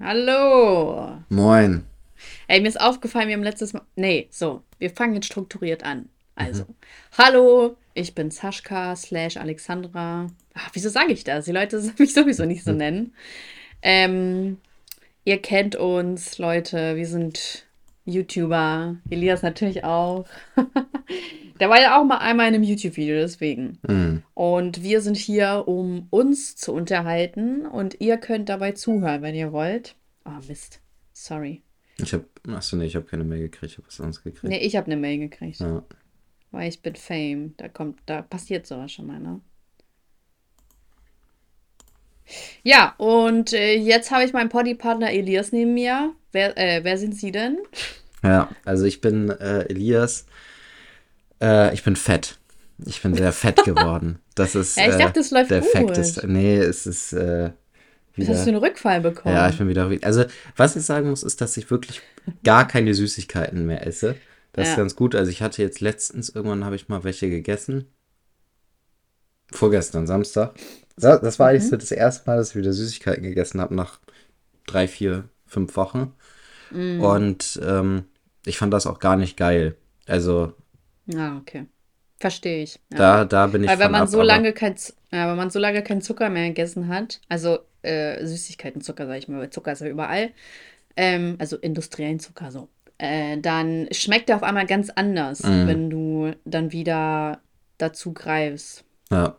Hallo. Moin. Ey, mir ist aufgefallen, wir haben letztes Mal. Nee, so, wir fangen jetzt strukturiert an. Also, mhm. hallo, ich bin Saschka slash Alexandra. Ach, wieso sage ich das? Die Leute sollen mich sowieso nicht so nennen. Ähm, ihr kennt uns, Leute. Wir sind YouTuber. Elias natürlich auch. Der war ja auch mal einmal in einem YouTube-Video, deswegen. Mhm. Und wir sind hier, um uns zu unterhalten. Und ihr könnt dabei zuhören, wenn ihr wollt. Oh, Mist. Sorry. Ich hab, achso, nee, ich habe keine Mail gekriegt. Ich habe was anderes gekriegt. Nee, ich habe eine Mail gekriegt. Ja. Weil ich bin Fame. Da kommt, da passiert sowas schon mal, ne? Ja, und äh, jetzt habe ich meinen Poddy-Partner Elias neben mir. Wer, äh, wer sind Sie denn? Ja, also ich bin äh, Elias. Äh, ich bin fett. Ich bin sehr fett geworden. Das ist ja, ich dachte, es äh, läuft der gut. Fakt ist, nee, es ist äh, wieder, Hast du einen Rückfall bekommen? Ja, ich bin wieder. Also, was ich sagen muss, ist, dass ich wirklich gar keine Süßigkeiten mehr esse. Das ja. ist ganz gut. Also, ich hatte jetzt letztens, irgendwann habe ich mal welche gegessen. Vorgestern, Samstag. Das war eigentlich mhm. so das erste Mal, dass ich wieder Süßigkeiten gegessen habe, nach drei, vier, fünf Wochen. Mhm. Und ähm, ich fand das auch gar nicht geil. Also. Ah, okay. Verstehe ich. Ja. Da, da bin ich. Weil wenn man ab, so lange kein, ja, wenn man so lange keinen Zucker mehr gegessen hat, also äh, Süßigkeiten, Zucker, sag ich mal, weil Zucker ist ja überall, ähm, also industriellen Zucker so, äh, dann schmeckt er auf einmal ganz anders, mhm. wenn du dann wieder dazu greifst. Ja.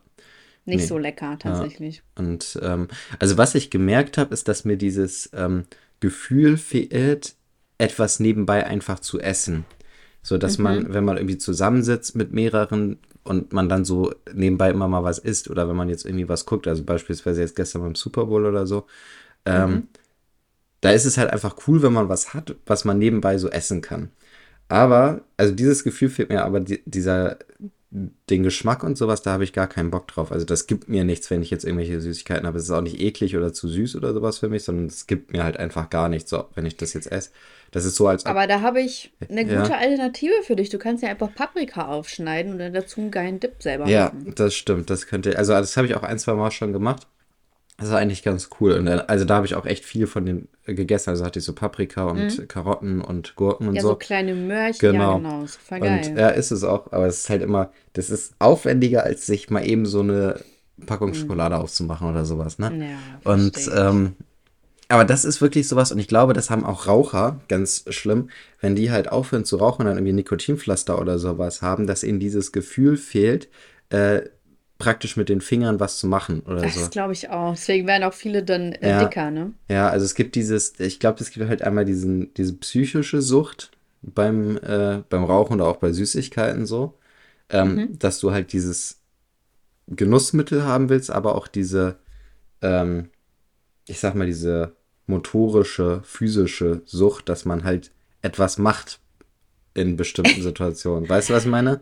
Nicht nee. so lecker tatsächlich. Ja. Und ähm, also was ich gemerkt habe, ist, dass mir dieses ähm, Gefühl fehlt, etwas nebenbei einfach zu essen. So dass mhm. man, wenn man irgendwie zusammensitzt mit mehreren und man dann so nebenbei immer mal was isst oder wenn man jetzt irgendwie was guckt, also beispielsweise jetzt gestern beim Super Bowl oder so, ähm, mhm. da ist es halt einfach cool, wenn man was hat, was man nebenbei so essen kann. Aber, also dieses Gefühl fehlt mir, aber die, dieser, den Geschmack und sowas, da habe ich gar keinen Bock drauf. Also das gibt mir nichts, wenn ich jetzt irgendwelche Süßigkeiten habe. Es ist auch nicht eklig oder zu süß oder sowas für mich, sondern es gibt mir halt einfach gar nichts, so, wenn ich das jetzt esse. Das ist so als. Aber da habe ich eine gute ja. Alternative für dich. Du kannst ja einfach Paprika aufschneiden und dann dazu einen geilen Dip selber ja, machen. Ja, das stimmt. Das könnte. Also das habe ich auch ein, zwei Mal schon gemacht. Das ist eigentlich ganz cool. Und also da habe ich auch echt viel von den gegessen. Also hatte ich so Paprika und mhm. Karotten und Gurken und ja, so. Ja, so kleine Möhrchen. Genau. Ja, genau. Super geil. Und ja, ist es auch. Aber es ist halt immer, das ist aufwendiger, als sich mal eben so eine Packung mhm. Schokolade aufzumachen oder sowas, ne? Ja, und ähm, aber das ist wirklich sowas, und ich glaube, das haben auch Raucher ganz schlimm, wenn die halt aufhören zu rauchen und dann irgendwie Nikotinpflaster oder sowas haben, dass ihnen dieses Gefühl fehlt, äh, praktisch mit den Fingern was zu machen oder das so. Das glaube ich auch. Deswegen werden auch viele dann äh, ja, dicker, ne? Ja, also es gibt dieses, ich glaube, es gibt halt einmal diesen, diese psychische Sucht beim, äh, beim Rauchen oder auch bei Süßigkeiten so, ähm, mhm. dass du halt dieses Genussmittel haben willst, aber auch diese, ähm, ich sag mal, diese motorische, physische Sucht, dass man halt etwas macht in bestimmten Situationen. Weißt du, was ich meine?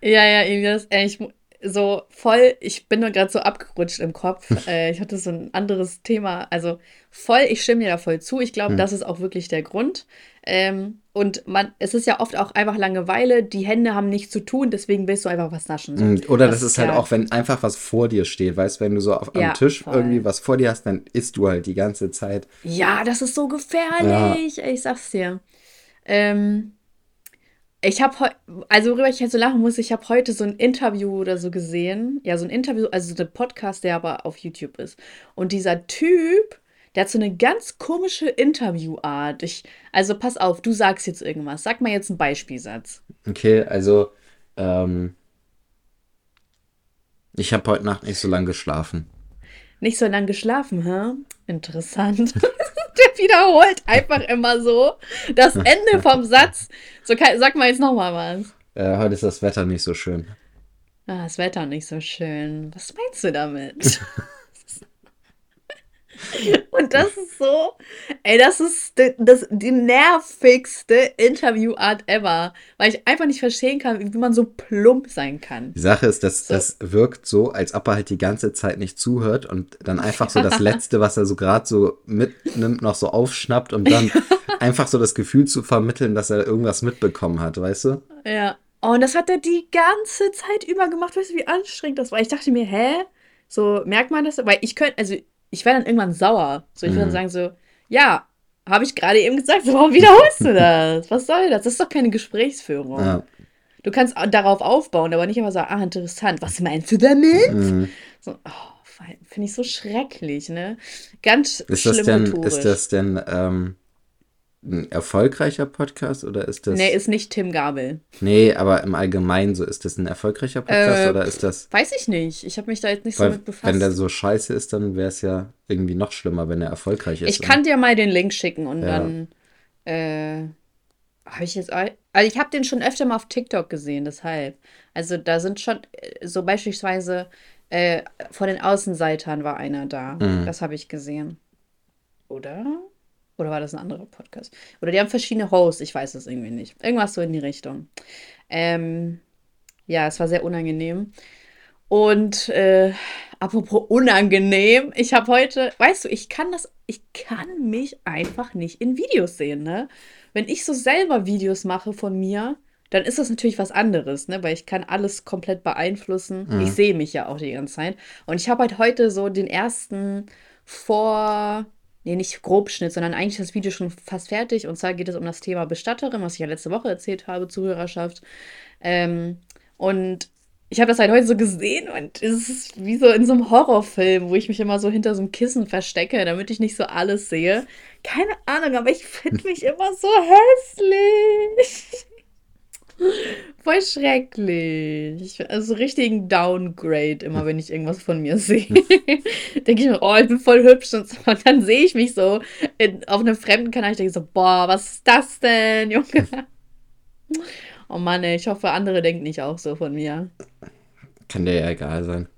Ja, ja, Elias, ich, so voll, ich bin nur gerade so abgerutscht im Kopf. äh, ich hatte so ein anderes Thema. Also voll, ich stimme dir da voll zu. Ich glaube, hm. das ist auch wirklich der Grund. Ähm, und man, es ist ja oft auch einfach Langeweile, die Hände haben nichts zu tun, deswegen willst du einfach was naschen. So. Hm, oder das, das ist halt auch, wenn einfach was vor dir steht, weißt du, wenn du so auf, ja, am Tisch voll. irgendwie was vor dir hast, dann isst du halt die ganze Zeit. Ja, das ist so gefährlich, ja. ich sag's dir. Ähm, ich habe heute, also worüber ich jetzt so lachen muss, ich habe heute so ein Interview oder so gesehen. Ja, so ein Interview, also so ein Podcast, der aber auf YouTube ist. Und dieser Typ, der hat so eine ganz komische Interviewart. Ich, also pass auf, du sagst jetzt irgendwas. Sag mal jetzt einen Beispielsatz. Okay, also ähm, ich habe heute Nacht nicht so lange geschlafen. Nicht so lange geschlafen, hä? Interessant. der wiederholt einfach immer so das Ende vom Satz. So, sag mal jetzt nochmal was. Ja, heute ist das Wetter nicht so schön. Ah, das Wetter nicht so schön. Was meinst du damit? Und das ist so, ey, das ist die, das, die nervigste Interviewart ever, weil ich einfach nicht verstehen kann, wie man so plump sein kann. Die Sache ist, dass so. das wirkt so, als ob er halt die ganze Zeit nicht zuhört und dann einfach so das Letzte, was er so gerade so mitnimmt, noch so aufschnappt, um dann einfach so das Gefühl zu vermitteln, dass er irgendwas mitbekommen hat, weißt du? Ja. Oh, und das hat er die ganze Zeit über gemacht. Weißt du, wie anstrengend das war? Ich dachte mir, hä? So merkt man das? Weil ich könnte, also ich wäre dann irgendwann sauer. So, ich würde dann mhm. sagen so, Ja, habe ich gerade eben gesagt, warum wiederholst du das? Was soll das? Das ist doch keine Gesprächsführung. Ja. Du kannst darauf aufbauen, aber nicht immer sagen, ah, interessant, was meinst du damit? Mhm. So, oh, finde ich so schrecklich, ne? Ganz ist schlimm das denn, Ist das denn ähm, ein erfolgreicher Podcast oder ist das. Nee, ist nicht Tim Gabel. Nee, aber im Allgemeinen so, ist das ein erfolgreicher Podcast äh, oder ist das. Weiß ich nicht. Ich habe mich da jetzt nicht so mit befasst. Wenn der so scheiße ist, dann wäre es ja irgendwie noch schlimmer, wenn er erfolgreich ist. Ich kann dir mal den Link schicken und ja. dann. Äh, habe ich jetzt. Also, ich habe den schon öfter mal auf TikTok gesehen, deshalb. Also, da sind schon. Äh, so beispielsweise. Äh, von den Außenseitern war einer da. Mhm. Das habe ich gesehen. Oder? Oder war das ein anderer Podcast? Oder die haben verschiedene Hosts, ich weiß es irgendwie nicht. Irgendwas so in die Richtung. Ähm, ja, es war sehr unangenehm. Und äh, apropos unangenehm, ich habe heute, weißt du, ich kann das, ich kann mich einfach nicht in Videos sehen, ne? Wenn ich so selber Videos mache von mir, dann ist das natürlich was anderes, ne? Weil ich kann alles komplett beeinflussen. Mhm. Ich sehe mich ja auch die ganze Zeit. Und ich habe halt heute so den ersten vor nee, nicht Grobschnitt, sondern eigentlich das Video schon fast fertig. Und zwar geht es um das Thema Bestatterin, was ich ja letzte Woche erzählt habe, Zuhörerschaft. Ähm, und ich habe das halt heute so gesehen und es ist wie so in so einem Horrorfilm, wo ich mich immer so hinter so einem Kissen verstecke, damit ich nicht so alles sehe. Keine Ahnung, aber ich finde mich immer so hässlich. Voll schrecklich. Also richtigen Downgrade, immer wenn ich irgendwas von mir sehe. denke ich mir, oh, ich bin voll hübsch. Und, so. und dann sehe ich mich so in, auf einem fremden Kanal. Ich denke so, boah, was ist das denn, Junge? Oh Mann, ey, ich hoffe, andere denken nicht auch so von mir. Kann dir ja egal sein.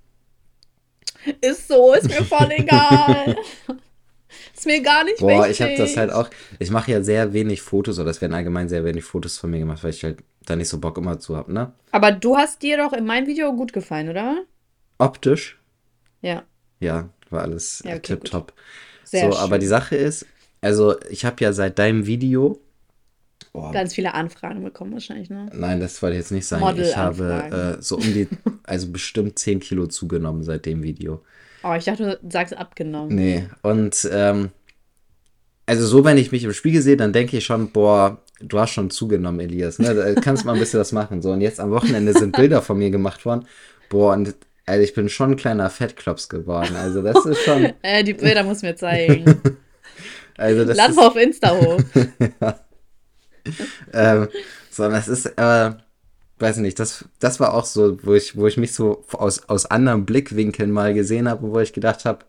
Ist so, ist mir voll egal. Ist mir gar nicht Boah, wichtig. ich habe das halt auch. Ich mache ja sehr wenig Fotos, oder es werden allgemein sehr wenig Fotos von mir gemacht, weil ich halt da nicht so Bock immer zu habe, ne? Aber du hast dir doch in meinem Video gut gefallen, oder? Optisch? Ja. Ja, war alles ja, okay, tipptopp. So, schön. aber die Sache ist, also ich habe ja seit deinem Video Oh. Ganz viele Anfragen bekommen wahrscheinlich, ne? Nein, das wollte ich jetzt nicht sagen. Ich habe äh, so um die, also bestimmt 10 Kilo zugenommen seit dem Video. Oh, ich dachte, du sagst abgenommen. Nee, und ähm, also so, wenn ich mich im Spiegel sehe, dann denke ich schon, boah, du hast schon zugenommen, Elias. Ne? Da kannst mal ein bisschen was machen. So, und jetzt am Wochenende sind Bilder von mir gemacht worden. Boah, und also ich bin schon ein kleiner Fettklops geworden. Also das ist schon. äh, die Bilder muss mir zeigen. also das Lad mal auf Insta hoch. ja. ähm, so, das ist, äh, weiß nicht, das, das war auch so, wo ich, wo ich mich so aus, aus anderen Blickwinkeln mal gesehen habe, wo ich gedacht habe,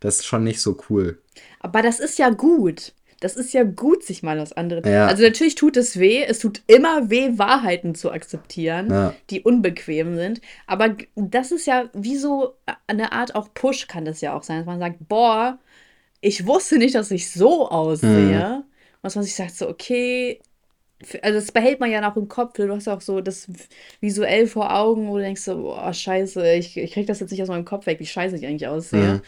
das ist schon nicht so cool. Aber das ist ja gut. Das ist ja gut, sich mal was anderes. Ja. Also natürlich tut es weh. Es tut immer weh, Wahrheiten zu akzeptieren, ja. die unbequem sind. Aber das ist ja wie so eine Art auch Push kann das ja auch sein, dass man sagt, boah, ich wusste nicht, dass ich so aussehe. Mhm. dass man sich sagt so, okay, also das behält man ja noch im Kopf. Du hast auch so das visuell vor Augen, wo du denkst so, boah, scheiße, ich, ich krieg das jetzt nicht aus meinem Kopf weg, wie scheiße ich eigentlich aussehe. Mhm.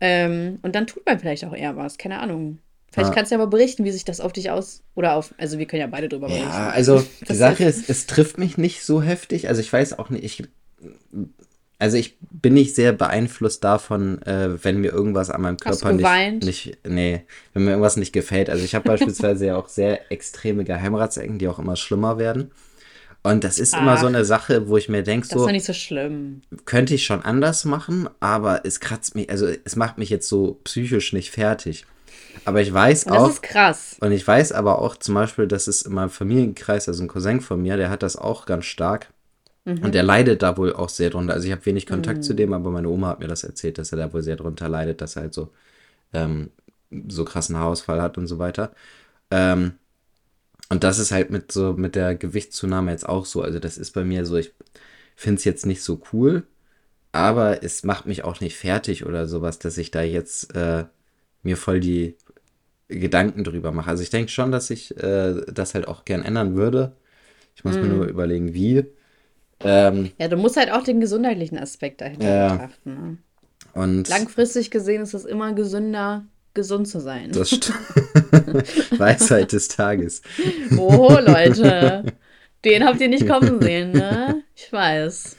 Ähm, und dann tut man vielleicht auch eher was, keine Ahnung. Vielleicht kannst du ja mal berichten, wie sich das auf dich aus. Oder auf. Also, wir können ja beide drüber berichten. Ja, also, die Sache ist, es trifft mich nicht so heftig. Also, ich weiß auch nicht. Ich, also, ich bin nicht sehr beeinflusst davon, äh, wenn mir irgendwas an meinem Körper nicht, nicht. Nee, wenn mir irgendwas nicht gefällt. Also, ich habe beispielsweise ja auch sehr extreme Geheimratsecken, die auch immer schlimmer werden. Und das ist Ach, immer so eine Sache, wo ich mir denke, so. Das ist doch nicht so schlimm. Könnte ich schon anders machen, aber es kratzt mich, also es macht mich jetzt so psychisch nicht fertig. Aber ich weiß auch. Das ist krass. Und ich weiß aber auch zum Beispiel, dass es in meinem Familienkreis, also ein Cousin von mir, der hat das auch ganz stark. Mhm. Und der leidet da wohl auch sehr drunter. Also ich habe wenig Kontakt mhm. zu dem, aber meine Oma hat mir das erzählt, dass er da wohl sehr drunter leidet, dass er halt so, ähm, so krassen Haarausfall hat und so weiter. Ähm, und das ist halt mit so mit der Gewichtszunahme jetzt auch so. Also das ist bei mir so, ich finde es jetzt nicht so cool, aber es macht mich auch nicht fertig oder sowas, dass ich da jetzt äh, mir voll die Gedanken drüber mache. Also ich denke schon, dass ich äh, das halt auch gern ändern würde. Ich muss mm. mir nur überlegen, wie. Ähm, ja, du musst halt auch den gesundheitlichen Aspekt dahinter ja. betrachten. Ne? Und Langfristig gesehen ist es immer gesünder, gesund zu sein. Das stimmt. Weisheit des Tages. Oh, Leute. Den habt ihr nicht kommen sehen, ne? Ich weiß.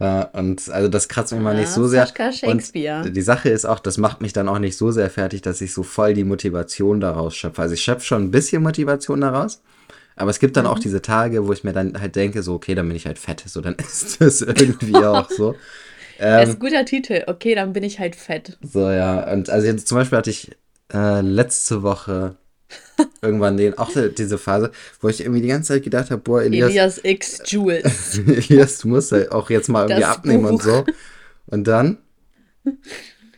Ja, und also das kratzt mich mal nicht so sehr. Und die Sache ist auch, das macht mich dann auch nicht so sehr fertig, dass ich so voll die Motivation daraus schöpfe. Also ich schöpfe schon ein bisschen Motivation daraus. Aber es gibt dann mhm. auch diese Tage, wo ich mir dann halt denke, so, okay, dann bin ich halt fett. So, dann ist das irgendwie auch so. Ähm, das ist ein guter Titel. Okay, dann bin ich halt fett. So, ja. Und also jetzt zum Beispiel hatte ich äh, letzte Woche irgendwann den, auch diese Phase, wo ich irgendwie die ganze Zeit gedacht habe, boah, Elias. Elias X Jules. Elias, du musst halt auch jetzt mal irgendwie das abnehmen Buch. und so. Und dann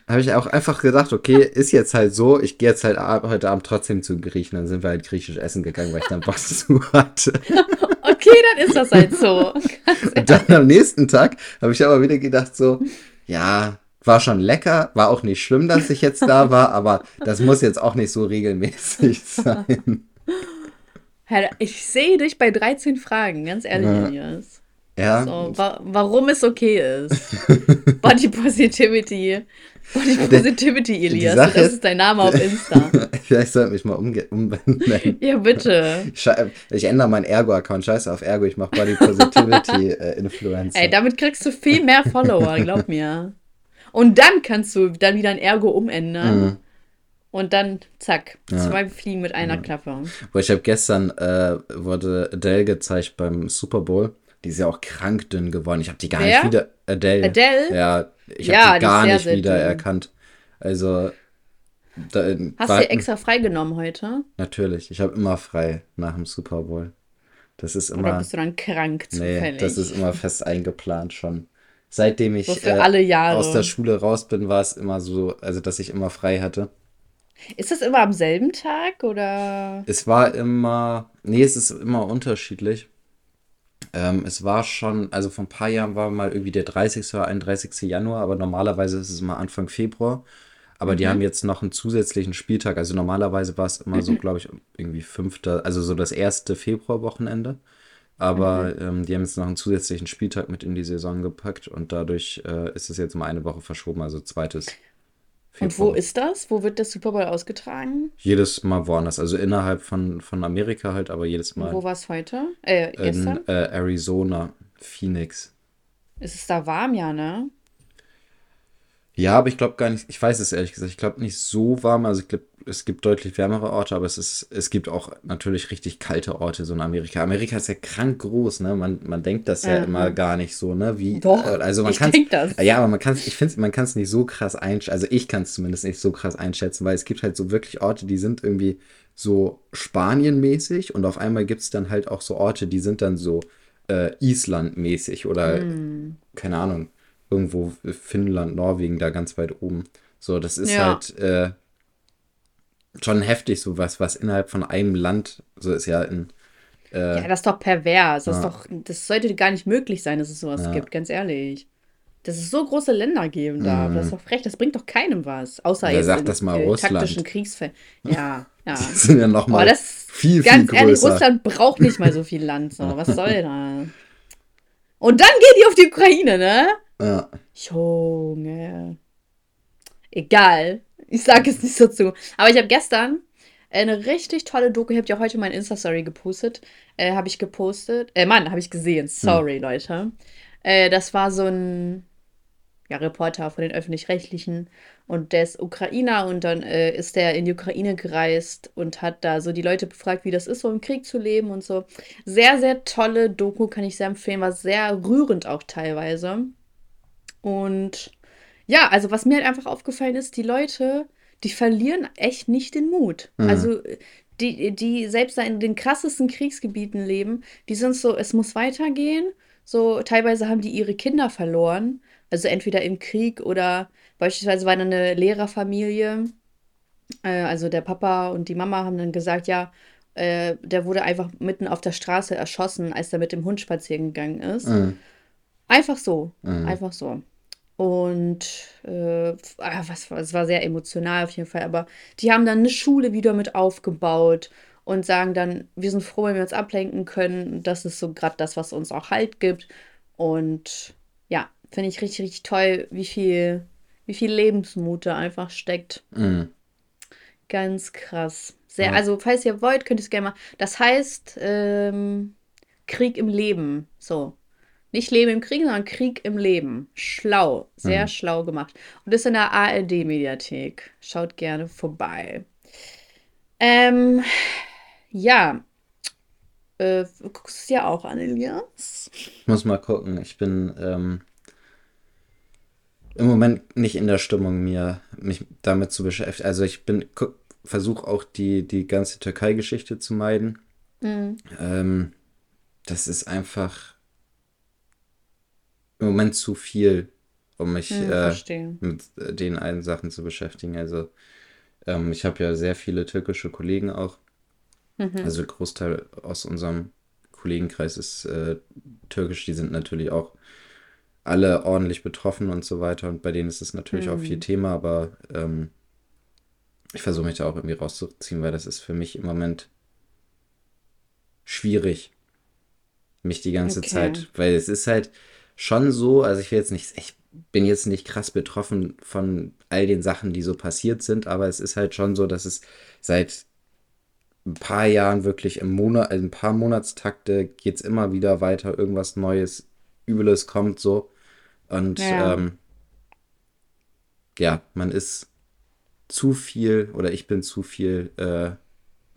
habe ich auch einfach gedacht, okay, ist jetzt halt so, ich gehe jetzt halt heute Abend trotzdem zu Griechen. Dann sind wir halt griechisch essen gegangen, weil ich dann Bock zu hatte. okay, dann ist das halt so. und dann am nächsten Tag habe ich aber wieder gedacht, so, ja, war schon lecker, war auch nicht schlimm, dass ich jetzt da war, aber das muss jetzt auch nicht so regelmäßig sein. Ich sehe dich bei 13 Fragen, ganz ehrlich, ja. Elias. Ja. So, wa warum es okay ist. Body Positivity. Body Positivity, Elias. Das ist, ist dein Name auf Insta. Vielleicht sollte ich mich mal umbenennen. ja, bitte. Ich, ich ändere meinen Ergo-Account. Scheiße auf Ergo, ich mache Body Positivity äh, Influencer. Ey, damit kriegst du viel mehr Follower, glaub mir. Und dann kannst du dann wieder ein Ergo umändern. Mhm. Und dann, zack, ja. zwei Fliegen mit einer ja. Klappe. Boah, ich habe gestern, äh, wurde Adele gezeigt beim Super Bowl. Die ist ja auch krank dünn geworden. Ich habe die gar Wer? nicht wieder. Adele. Adele? Ja, ich habe ja, die gar die nicht wieder dünn. erkannt. Also. Da, Hast du extra freigenommen heute? Natürlich. Ich habe immer frei nach dem Super Bowl. Das ist immer. Oder bist du dann krank zufällig? Nee, das ist immer fest eingeplant schon seitdem ich so äh, aus der Schule raus bin, war es immer so, also dass ich immer frei hatte. Ist das immer am selben Tag oder? Es war immer, nee, es ist immer unterschiedlich. Ähm, es war schon, also vor ein paar Jahren war mal irgendwie der 30. oder 31. Januar, aber normalerweise ist es immer Anfang Februar. Aber mhm. die haben jetzt noch einen zusätzlichen Spieltag. Also normalerweise war es immer so, glaube ich, irgendwie fünfter, also so das erste Februarwochenende. Aber mhm. ähm, die haben jetzt noch einen zusätzlichen Spieltag mit in die Saison gepackt und dadurch äh, ist es jetzt mal eine Woche verschoben, also zweites. Februar. Und wo ist das? Wo wird der Super Bowl ausgetragen? Jedes Mal woanders. Also innerhalb von, von Amerika halt, aber jedes Mal. Und wo war es heute? Äh, gestern? In äh, Arizona, Phoenix. Ist es da warm, ja, ne? Ja, aber ich glaube gar nicht, ich weiß es ehrlich gesagt, ich glaube nicht so warm. Also ich glaube, es gibt deutlich wärmere Orte, aber es, ist, es gibt auch natürlich richtig kalte Orte so in Amerika. Amerika ist ja krank groß, ne? Man, man denkt das ja, ja immer gar nicht so, ne? Wie, Doch, äh, also man ich das. Ja, aber man kann ich finde, man kann es nicht so krass einschätzen, also ich kann es zumindest nicht so krass einschätzen, weil es gibt halt so wirklich Orte, die sind irgendwie so Spanien-mäßig und auf einmal gibt es dann halt auch so Orte, die sind dann so äh, Island-mäßig oder mm. keine Ahnung irgendwo Finnland, Norwegen, da ganz weit oben. So, das ist ja. halt äh, schon heftig, so was, was innerhalb von einem Land, so ist ja in. Äh, ja, das ist doch pervers. Das, ja. doch, das sollte gar nicht möglich sein, dass es sowas ja. gibt, ganz ehrlich. Dass es so große Länder geben darf, mhm. das ist doch frech, das bringt doch keinem was. Außer Wer jetzt sagt in, das mal äh, Russland. taktischen Kriegsfällen. Ja, ja. Die sind ja nochmal viel, ganz viel ehrlich, größer. Russland braucht nicht mal so viel Land. So. Was soll da? Und dann geht die auf die Ukraine, ne? Ja. Junge. Egal. Ich sage es nicht so zu. Aber ich habe gestern eine richtig tolle Doku, ich habe ja heute meine Insta-Story gepostet. Äh, habe ich gepostet. Äh, Mann, habe ich gesehen. Sorry, hm. Leute. Äh, das war so ein ja, Reporter von den Öffentlich-Rechtlichen und der ist Ukrainer und dann äh, ist der in die Ukraine gereist und hat da so die Leute befragt, wie das ist, so im Krieg zu leben und so. Sehr, sehr tolle Doku, kann ich sehr empfehlen, war sehr rührend auch teilweise. Und ja, also was mir halt einfach aufgefallen ist, die Leute, die verlieren echt nicht den Mut. Mhm. Also die, die selbst da in den krassesten Kriegsgebieten leben, die sind so, es muss weitergehen. So, teilweise haben die ihre Kinder verloren. Also entweder im Krieg oder beispielsweise war eine Lehrerfamilie. Äh, also der Papa und die Mama haben dann gesagt, ja, äh, der wurde einfach mitten auf der Straße erschossen, als er mit dem Hund spazieren gegangen ist. Mhm. Einfach so. Mhm. Einfach so. Und äh, ah, was, es war sehr emotional auf jeden Fall. Aber die haben dann eine Schule wieder mit aufgebaut und sagen dann, wir sind froh, wenn wir uns ablenken können. Das ist so gerade das, was uns auch Halt gibt. Und ja, finde ich richtig, richtig toll, wie viel, wie viel Lebensmut da einfach steckt. Mhm. Ganz krass. Sehr, ja. also, falls ihr wollt, könnt ihr es gerne mal. Das heißt, ähm, Krieg im Leben. So. Nicht Leben im Krieg, sondern Krieg im Leben. Schlau, sehr mhm. schlau gemacht. Und ist in der ARD-Mediathek. Schaut gerne vorbei. Ähm, ja. Äh, guckst du ja auch an, Elias? Ich muss mal gucken. Ich bin ähm, im Moment nicht in der Stimmung, mir mich damit zu beschäftigen. Also ich bin versuche auch die, die ganze Türkei-Geschichte zu meiden. Mhm. Ähm, das ist einfach im Moment zu viel, um mich hm, äh, mit äh, den einen Sachen zu beschäftigen. Also ähm, ich habe ja sehr viele türkische Kollegen auch. Mhm. Also Großteil aus unserem Kollegenkreis ist äh, türkisch. Die sind natürlich auch alle ordentlich betroffen und so weiter. Und bei denen ist es natürlich mhm. auch viel mhm. Thema, aber ähm, ich versuche mich da auch irgendwie rauszuziehen, weil das ist für mich im Moment schwierig, mich die ganze okay. Zeit, weil es ist halt, schon so, also ich will jetzt nicht, ich bin jetzt nicht krass betroffen von all den Sachen, die so passiert sind, aber es ist halt schon so, dass es seit ein paar Jahren wirklich im Monat, also ein paar Monatstakte geht es immer wieder weiter, irgendwas Neues, Übles kommt so. Und ja. Ähm, ja, man ist zu viel oder ich bin zu viel äh,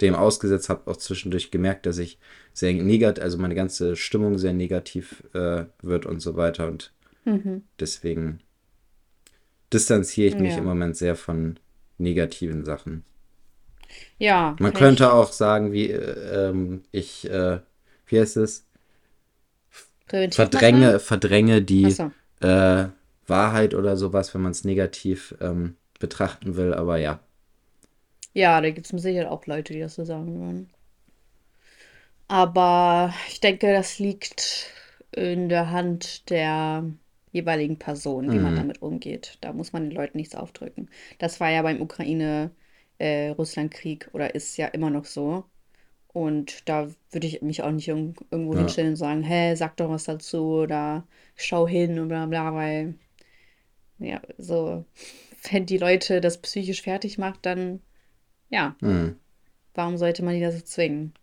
dem ausgesetzt, habe auch zwischendurch gemerkt, dass ich sehr negativ, also meine ganze Stimmung sehr negativ äh, wird und so weiter. Und mhm. deswegen distanziere ich mich ja. im Moment sehr von negativen Sachen. Ja. Man könnte ich... auch sagen, wie äh, ähm, ich, äh, wie heißt es? Verdränge, verdränge die so. Äh, Wahrheit oder sowas, wenn man es negativ ähm, betrachten will, aber ja. Ja, da gibt es Sicherheit auch Leute, die das so sagen würden. Aber ich denke, das liegt in der Hand der jeweiligen Person, wie mhm. man damit umgeht. Da muss man den Leuten nichts aufdrücken. Das war ja beim Ukraine-Russland-Krieg äh, oder ist ja immer noch so. Und da würde ich mich auch nicht irgendwo ja. hinstellen und sagen, hä, sag doch was dazu oder schau hin und bla bla, weil ja, so, wenn die Leute das psychisch fertig macht, dann ja. Mhm. Warum sollte man die da so zwingen?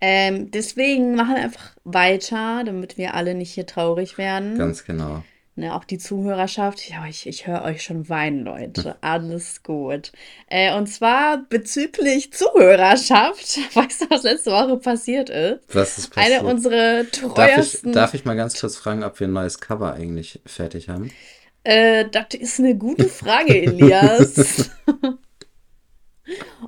Ähm, deswegen machen wir einfach weiter, damit wir alle nicht hier traurig werden. Ganz genau. Ne, auch die Zuhörerschaft. Ja, ich, ich höre euch schon weinen, Leute. Alles gut. Äh, und zwar bezüglich Zuhörerschaft. Weißt du, was letzte Woche passiert ist? Was ist passiert? Eine unserer treuesten. Darf ich, darf ich mal ganz kurz fragen, ob wir ein neues Cover eigentlich fertig haben? Äh, das ist eine gute Frage, Elias.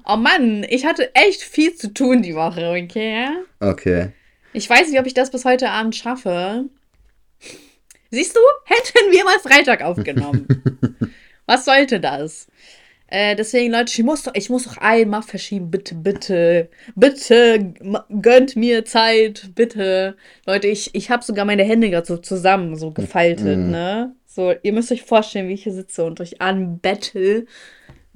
Oh Mann, ich hatte echt viel zu tun die Woche, okay? Okay. Ich weiß nicht, ob ich das bis heute Abend schaffe. Siehst du, hätten wir mal Freitag aufgenommen. Was sollte das? Äh, deswegen, Leute, ich muss, doch, ich muss doch einmal verschieben. Bitte, bitte, bitte, gönnt mir Zeit, bitte. Leute, ich, ich habe sogar meine Hände gerade so zusammen, so gefaltet, mhm. ne? So, ihr müsst euch vorstellen, wie ich hier sitze und euch anbettel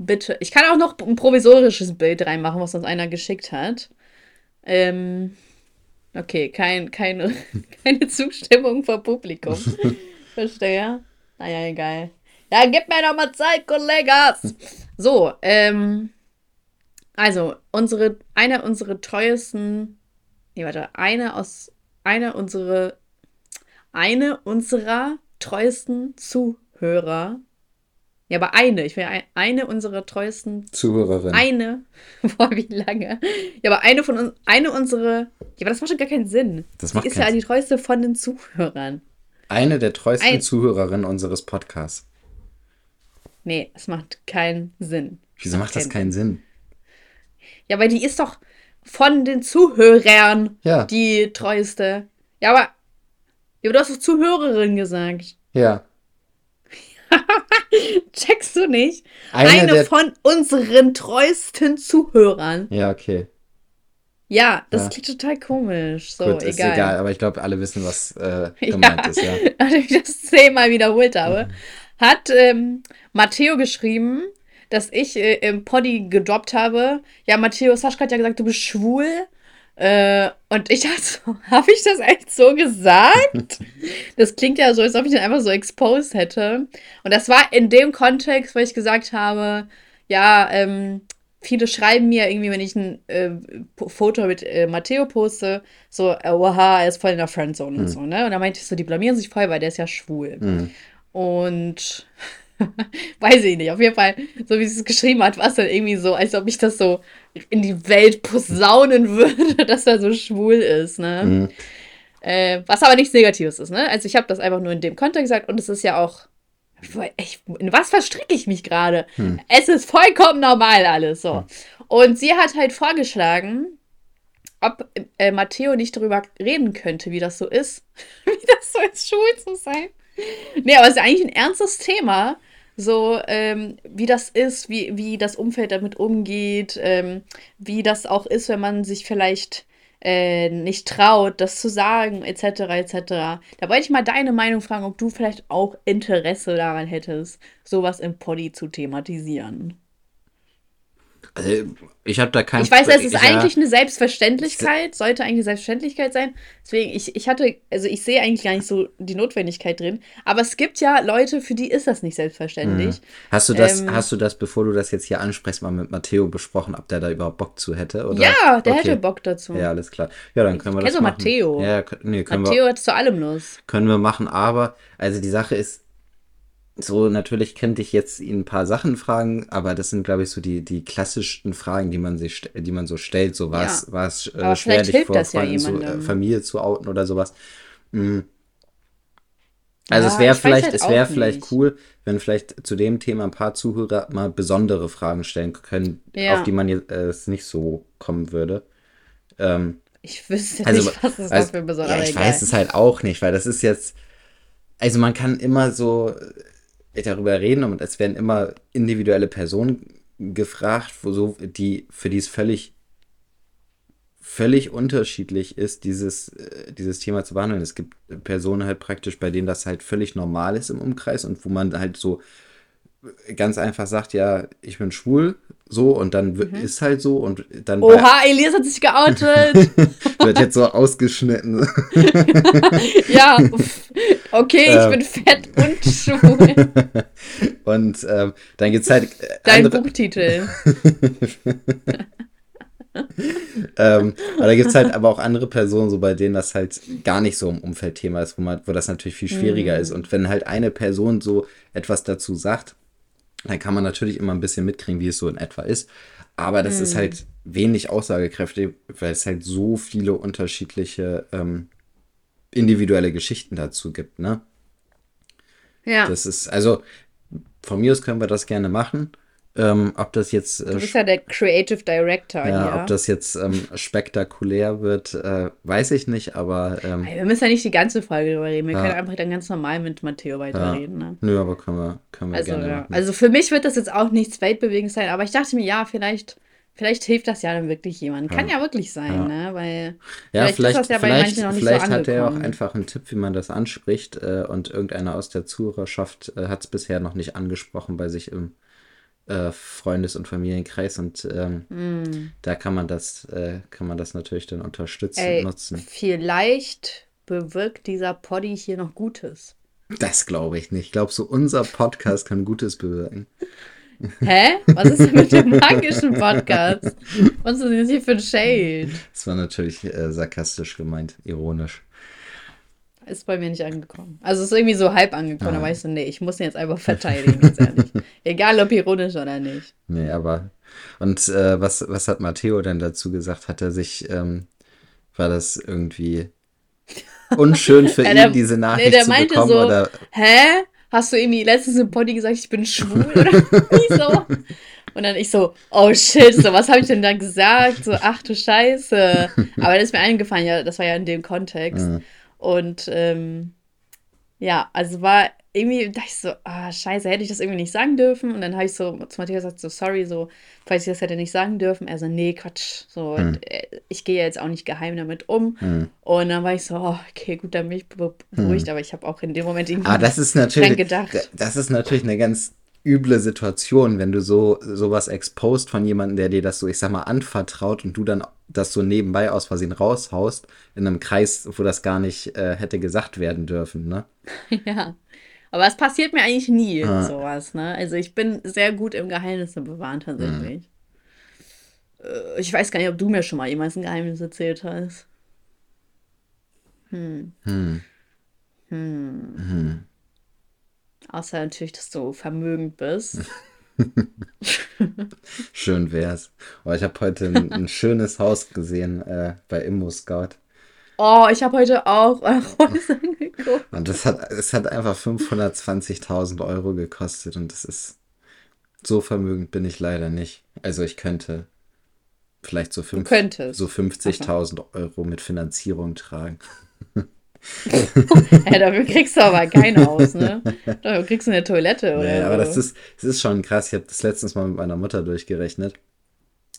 Bitte. Ich kann auch noch ein provisorisches Bild reinmachen, was uns einer geschickt hat. Ähm, okay, kein, keine, keine Zustimmung vom Publikum. Verstehe. Naja, egal. Ja, gib mir doch mal Zeit, Kollegas. So, ähm, also, unsere, eine unserer treuesten, nee, warte, eine aus, eine unsere, eine unserer treuesten Zuhörer ja, aber eine. Ich wäre eine unserer treuesten Zuhörerinnen. Eine. Boah, wie lange? Ja, aber eine von uns, eine unserer. Ja, aber das macht schon gar keinen Sinn. Das macht die ist ja die treueste von den Zuhörern. Eine der treuesten Ein Zuhörerinnen unseres Podcasts. Nee, das macht keinen Sinn. Wieso macht, das keinen Sinn? Sinn? Ja, weil die ist doch von den Zuhörern ja. die treueste. Ja, aber. Ja, aber du hast doch Zuhörerin gesagt. Ja. Checkst du nicht? Eine, Eine von unseren treuesten Zuhörern. Ja, okay. Ja, das ja. klingt total komisch. So, Gut, egal. ist egal, aber ich glaube, alle wissen, was äh, gemeint ja, ist, ja. Nachdem ich das zehnmal wiederholt habe, mhm. hat ähm, Matteo geschrieben, dass ich äh, im Poddy gedroppt habe. Ja, Matteo Saschka hat ja gesagt, du bist schwul. Äh, und ich dachte so, habe ich das echt so gesagt? das klingt ja so, als ob ich den einfach so exposed hätte. Und das war in dem Kontext, wo ich gesagt habe, ja, ähm, viele schreiben mir irgendwie, wenn ich ein äh, Foto mit äh, Matteo poste, so, äh, oha, er ist voll in der Friendzone mhm. und so, ne? Und da meinte ich so, die blamieren sich voll, weil der ist ja schwul. Mhm. Und weiß ich nicht, auf jeden Fall, so wie sie es geschrieben hat, war es dann irgendwie so, als ob ich das so in die Welt posaunen würde, dass er so schwul ist, ne? Mhm. Äh, was aber nichts Negatives ist, ne? Also ich habe das einfach nur in dem Kontext gesagt und es ist ja auch. Ich, in was verstricke ich mich gerade? Hm. Es ist vollkommen normal alles so. Hm. Und sie hat halt vorgeschlagen, ob äh, Matteo nicht darüber reden könnte, wie das so ist, wie das so ist, schwul zu sein. Nee, aber es ist eigentlich ein ernstes Thema. So, ähm, wie das ist, wie, wie das Umfeld damit umgeht, ähm, wie das auch ist, wenn man sich vielleicht äh, nicht traut, das zu sagen, etc., etc. Da wollte ich mal deine Meinung fragen, ob du vielleicht auch Interesse daran hättest, sowas im Poddy zu thematisieren. Also, ich habe da kein Ich weiß, es ist ich, eigentlich ja, eine Selbstverständlichkeit, sollte eigentlich eine Selbstverständlichkeit sein. Deswegen, ich, ich hatte, also ich sehe eigentlich gar nicht so die Notwendigkeit drin. Aber es gibt ja Leute, für die ist das nicht selbstverständlich. Hm. Hast du das, ähm, hast du das, bevor du das jetzt hier ansprichst, mal mit Matteo besprochen, ob der da überhaupt Bock zu hätte? Oder? Ja, der okay. hätte Bock dazu. Ja, alles klar. Ja, dann können wir ich das machen. Matteo. Ja, nee, können Matteo wir, hat zu allem Lust. Können wir machen, aber, also die Sache ist, so, natürlich könnte ich jetzt ihn ein paar Sachen fragen, aber das sind, glaube ich, so die, die klassischsten Fragen, die man sich, die man so stellt. So war es, ja. war es äh, schwer, dich vor Freunden ja zu, äh, Familie zu outen oder sowas. Mhm. Also ja, es wäre vielleicht, halt es wäre vielleicht cool, wenn vielleicht zu dem Thema ein paar Zuhörer mal besondere Fragen stellen können, ja. auf die man jetzt äh, nicht so kommen würde. Ähm, ich wüsste also, nicht, was es also, für besondere ja, Ich weiß es halt auch nicht, weil das ist jetzt, also man kann immer so darüber reden und es werden immer individuelle Personen gefragt, wo so, die, für die es völlig, völlig unterschiedlich ist, dieses, äh, dieses Thema zu behandeln. Es gibt Personen halt praktisch, bei denen das halt völlig normal ist im Umkreis und wo man halt so ganz einfach sagt, ja, ich bin schwul, so und dann mhm. ist halt so und dann. Oha, Elias hat sich geoutet. wird jetzt so ausgeschnitten. ja, okay, ich ähm, bin fett und schwul. und ähm, dann gibt es halt. Äh, Dein andere... Buchtitel. ähm, aber da gibt es halt aber auch andere Personen, so bei denen das halt gar nicht so im Umfeldthema ist, wo, man, wo das natürlich viel schwieriger mhm. ist. Und wenn halt eine Person so etwas dazu sagt, dann kann man natürlich immer ein bisschen mitkriegen, wie es so in etwa ist. Aber das mhm. ist halt wenig aussagekräftig, weil es halt so viele unterschiedliche ähm, individuelle Geschichten dazu gibt, ne? Ja. Das ist, also von mir aus können wir das gerne machen. Ähm, ob das jetzt. Äh, du bist ja der Creative Director ja, hier. Ob das jetzt ähm, spektakulär wird, äh, weiß ich nicht, aber. Ähm, wir müssen ja nicht die ganze Folge drüber reden. Wir ja. können einfach dann ganz normal mit Matteo weiterreden. Ja. Ne? Nö, aber können wir, können wir also, gerne. Ja. Also für mich wird das jetzt auch nichts weltbewegendes sein, aber ich dachte mir, ja, vielleicht. Vielleicht hilft das ja dann wirklich jemandem. Kann ja wirklich sein, ne? Weil ja, vielleicht, vielleicht ist das ja bei vielleicht, manchen noch nicht vielleicht so hat er auch einfach einen Tipp, wie man das anspricht äh, und irgendeiner aus der Zuhörerschaft äh, hat es bisher noch nicht angesprochen bei sich im äh, Freundes- und Familienkreis und ähm, mm. da kann man das, äh, kann man das natürlich dann unterstützen Ey, und nutzen. Vielleicht bewirkt dieser Poddy hier noch Gutes. Das glaube ich nicht. Ich glaube, so unser Podcast kann Gutes bewirken. Hä? Was ist denn mit dem magischen Podcast? Was ist denn hier für ein Shade? Das war natürlich äh, sarkastisch gemeint, ironisch ist bei mir nicht angekommen. Also es ist irgendwie so halb angekommen, da weißt du, nee, ich muss ihn jetzt einfach verteidigen, ganz ehrlich. Egal ob ironisch oder nicht. Nee, aber. Und äh, was, was hat Matteo denn dazu gesagt? Hat er sich, ähm, war das irgendwie unschön für ja, der, ihn, diese Nachricht nee, der zu meinte bekommen? So, oder? Hä? Hast du irgendwie letztens im Poddy gesagt, ich bin schwul oder wieso? Und dann ich so, oh shit, so was habe ich denn da gesagt? So, ach du Scheiße. Aber das ist mir eingefallen, ja, das war ja in dem Kontext. Mhm. Und ähm, ja, also war irgendwie, dachte ich so, ah, scheiße, hätte ich das irgendwie nicht sagen dürfen. Und dann habe ich so zu Matthias gesagt, so, sorry, so, falls ich das hätte nicht sagen dürfen. Er so, nee, Quatsch, so, hm. ich gehe jetzt auch nicht geheim damit um. Hm. Und dann war ich so, oh, okay, gut, dann bin ich beruhigt, hm. aber ich habe auch in dem Moment irgendwie ah, das ist natürlich, gedacht. Das ist natürlich eine ganz üble Situation, wenn du so sowas exposed von jemandem, der dir das so, ich sag mal, anvertraut und du dann das so nebenbei aus Versehen raushaust in einem Kreis, wo das gar nicht äh, hätte gesagt werden dürfen, ne? Ja. Aber es passiert mir eigentlich nie ah. sowas, ne? Also ich bin sehr gut im Geheimnisse bewahren tatsächlich. Äh, ich weiß gar nicht, ob du mir schon mal jemals ein Geheimnis erzählt hast. Hm. Hm. Hm. hm. Außer natürlich, dass du vermögend bist. Schön wär's. Aber ich habe heute ein, ein, schönes Haus gesehen äh, bei Immo Scout. Oh, ich habe heute auch Häuser geguckt. Und das hat, es hat einfach 520.000 Euro gekostet und das ist so vermögend bin ich leider nicht. Also ich könnte vielleicht so, so 50.000 Euro mit Finanzierung tragen. Ja, dafür kriegst du aber kein Haus, ne? Dafür kriegst du eine Toilette oder Nee, aber das ist, das ist schon krass. Ich habe das letztens mal mit meiner Mutter durchgerechnet.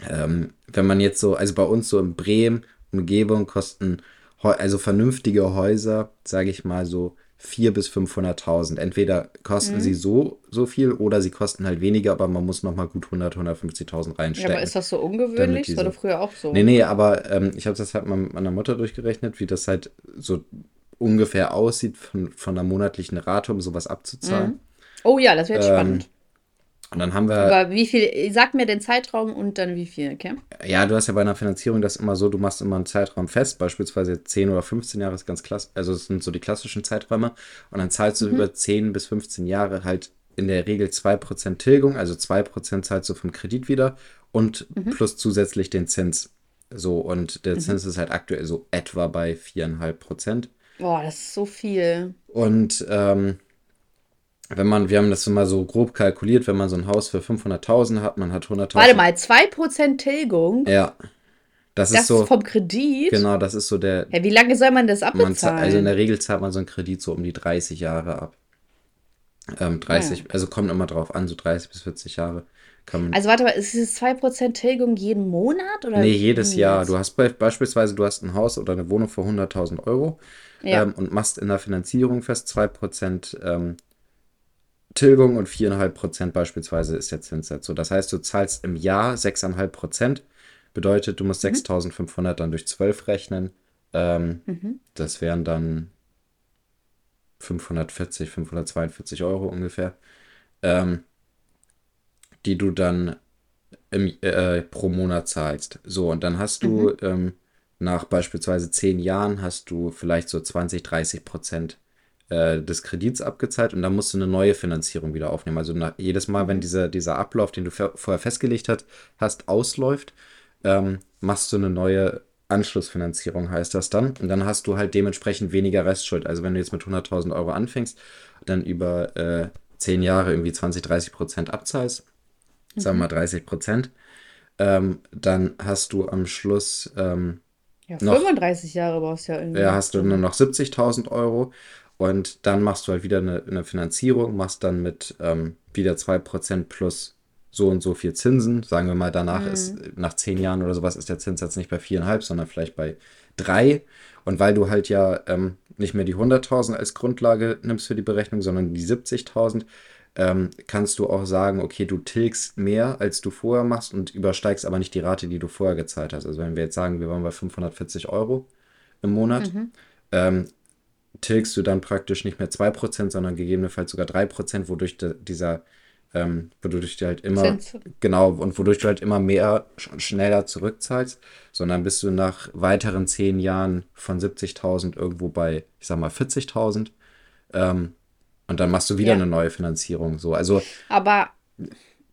Ähm, wenn man jetzt so, also bei uns so in Bremen, Umgebung kosten, also vernünftige Häuser, sage ich mal so 400.000 bis 500.000. Entweder kosten mhm. sie so, so viel oder sie kosten halt weniger, aber man muss nochmal gut 100.000, 150.000 reinstecken. Ja, aber ist das so ungewöhnlich? Das war doch früher auch so. Nee, nee, aber ähm, ich habe das halt mal mit meiner Mutter durchgerechnet, wie das halt so ungefähr aussieht von, von der monatlichen Rate, um sowas abzuzahlen. Mhm. Oh ja, das wäre ähm, spannend. Und dann haben wir. Aber wie viel, sag mir den Zeitraum und dann wie viel, okay? Ja, du hast ja bei einer Finanzierung das immer so, du machst immer einen Zeitraum fest, beispielsweise 10 oder 15 Jahre ist ganz klasse, also es sind so die klassischen Zeiträume. Und dann zahlst du mhm. über 10 bis 15 Jahre halt in der Regel 2% Tilgung, also 2% zahlst du vom Kredit wieder und mhm. plus zusätzlich den Zins. So, und der mhm. Zins ist halt aktuell so etwa bei 4,5%. Boah, das ist so viel. Und ähm, wenn man, wir haben das mal so grob kalkuliert, wenn man so ein Haus für 500.000 hat, man hat 100.000. Warte mal, 2% Tilgung? Ja. Das, das ist so. vom Kredit? Genau, das ist so der. Ja, wie lange soll man das abbezahlen? Man, also in der Regel zahlt man so einen Kredit so um die 30 Jahre ab. Ähm, 30, ja. also kommt immer drauf an, so 30 bis 40 Jahre. Kann man also warte mal, ist es 2% Tilgung jeden Monat? Oder nee, jedes Jahr. Du hast beispielsweise, du hast ein Haus oder eine Wohnung für 100.000 Euro ja. ähm, und machst in der Finanzierung fest 2% ähm, Tilgung und 4,5% beispielsweise ist der Zinssatz. So, das heißt, du zahlst im Jahr 6,5%. Bedeutet, du musst mhm. 6.500 dann durch 12 rechnen. Ähm, mhm. Das wären dann 540, 542 Euro ungefähr, ähm, die du dann im, äh, pro Monat zahlst. So, und dann hast du mhm. ähm, nach beispielsweise 10 Jahren hast du vielleicht so 20, 30 Prozent äh, des Kredits abgezahlt und dann musst du eine neue Finanzierung wieder aufnehmen. Also nach, jedes Mal, wenn dieser, dieser Ablauf, den du vorher festgelegt hast, hast ausläuft, ähm, machst du eine neue Anschlussfinanzierung, heißt das dann. Und dann hast du halt dementsprechend weniger Restschuld. Also wenn du jetzt mit 100.000 Euro anfängst, dann über äh, 10 Jahre irgendwie 20, 30 Prozent abzahlst, mhm. sagen wir mal 30 Prozent, ähm, dann hast du am Schluss ähm, ja, 35 noch, Jahre brauchst du ja irgendwie. Ja, hast du nur noch 70.000 Euro und dann machst du halt wieder eine, eine Finanzierung, machst dann mit ähm, wieder 2% plus so und so viel Zinsen. Sagen wir mal, danach mhm. ist, nach 10 Jahren oder sowas, ist der Zinssatz nicht bei 4,5, sondern vielleicht bei 3. Und weil du halt ja ähm, nicht mehr die 100.000 als Grundlage nimmst für die Berechnung, sondern die 70.000, ähm, kannst du auch sagen, okay, du tilgst mehr, als du vorher machst und übersteigst aber nicht die Rate, die du vorher gezahlt hast. Also wenn wir jetzt sagen, wir waren bei 540 Euro im Monat, mhm. ähm, tilgst du dann praktisch nicht mehr 2%, sondern gegebenenfalls sogar 3%, wodurch de, dieser, ähm, wodurch du halt immer, Zins. genau, und wodurch du halt immer mehr schneller zurückzahlst, sondern bist du nach weiteren 10 Jahren von 70.000 irgendwo bei, ich sag mal, 40.000. Ähm, und dann machst du wieder ja. eine neue Finanzierung. So, also. Aber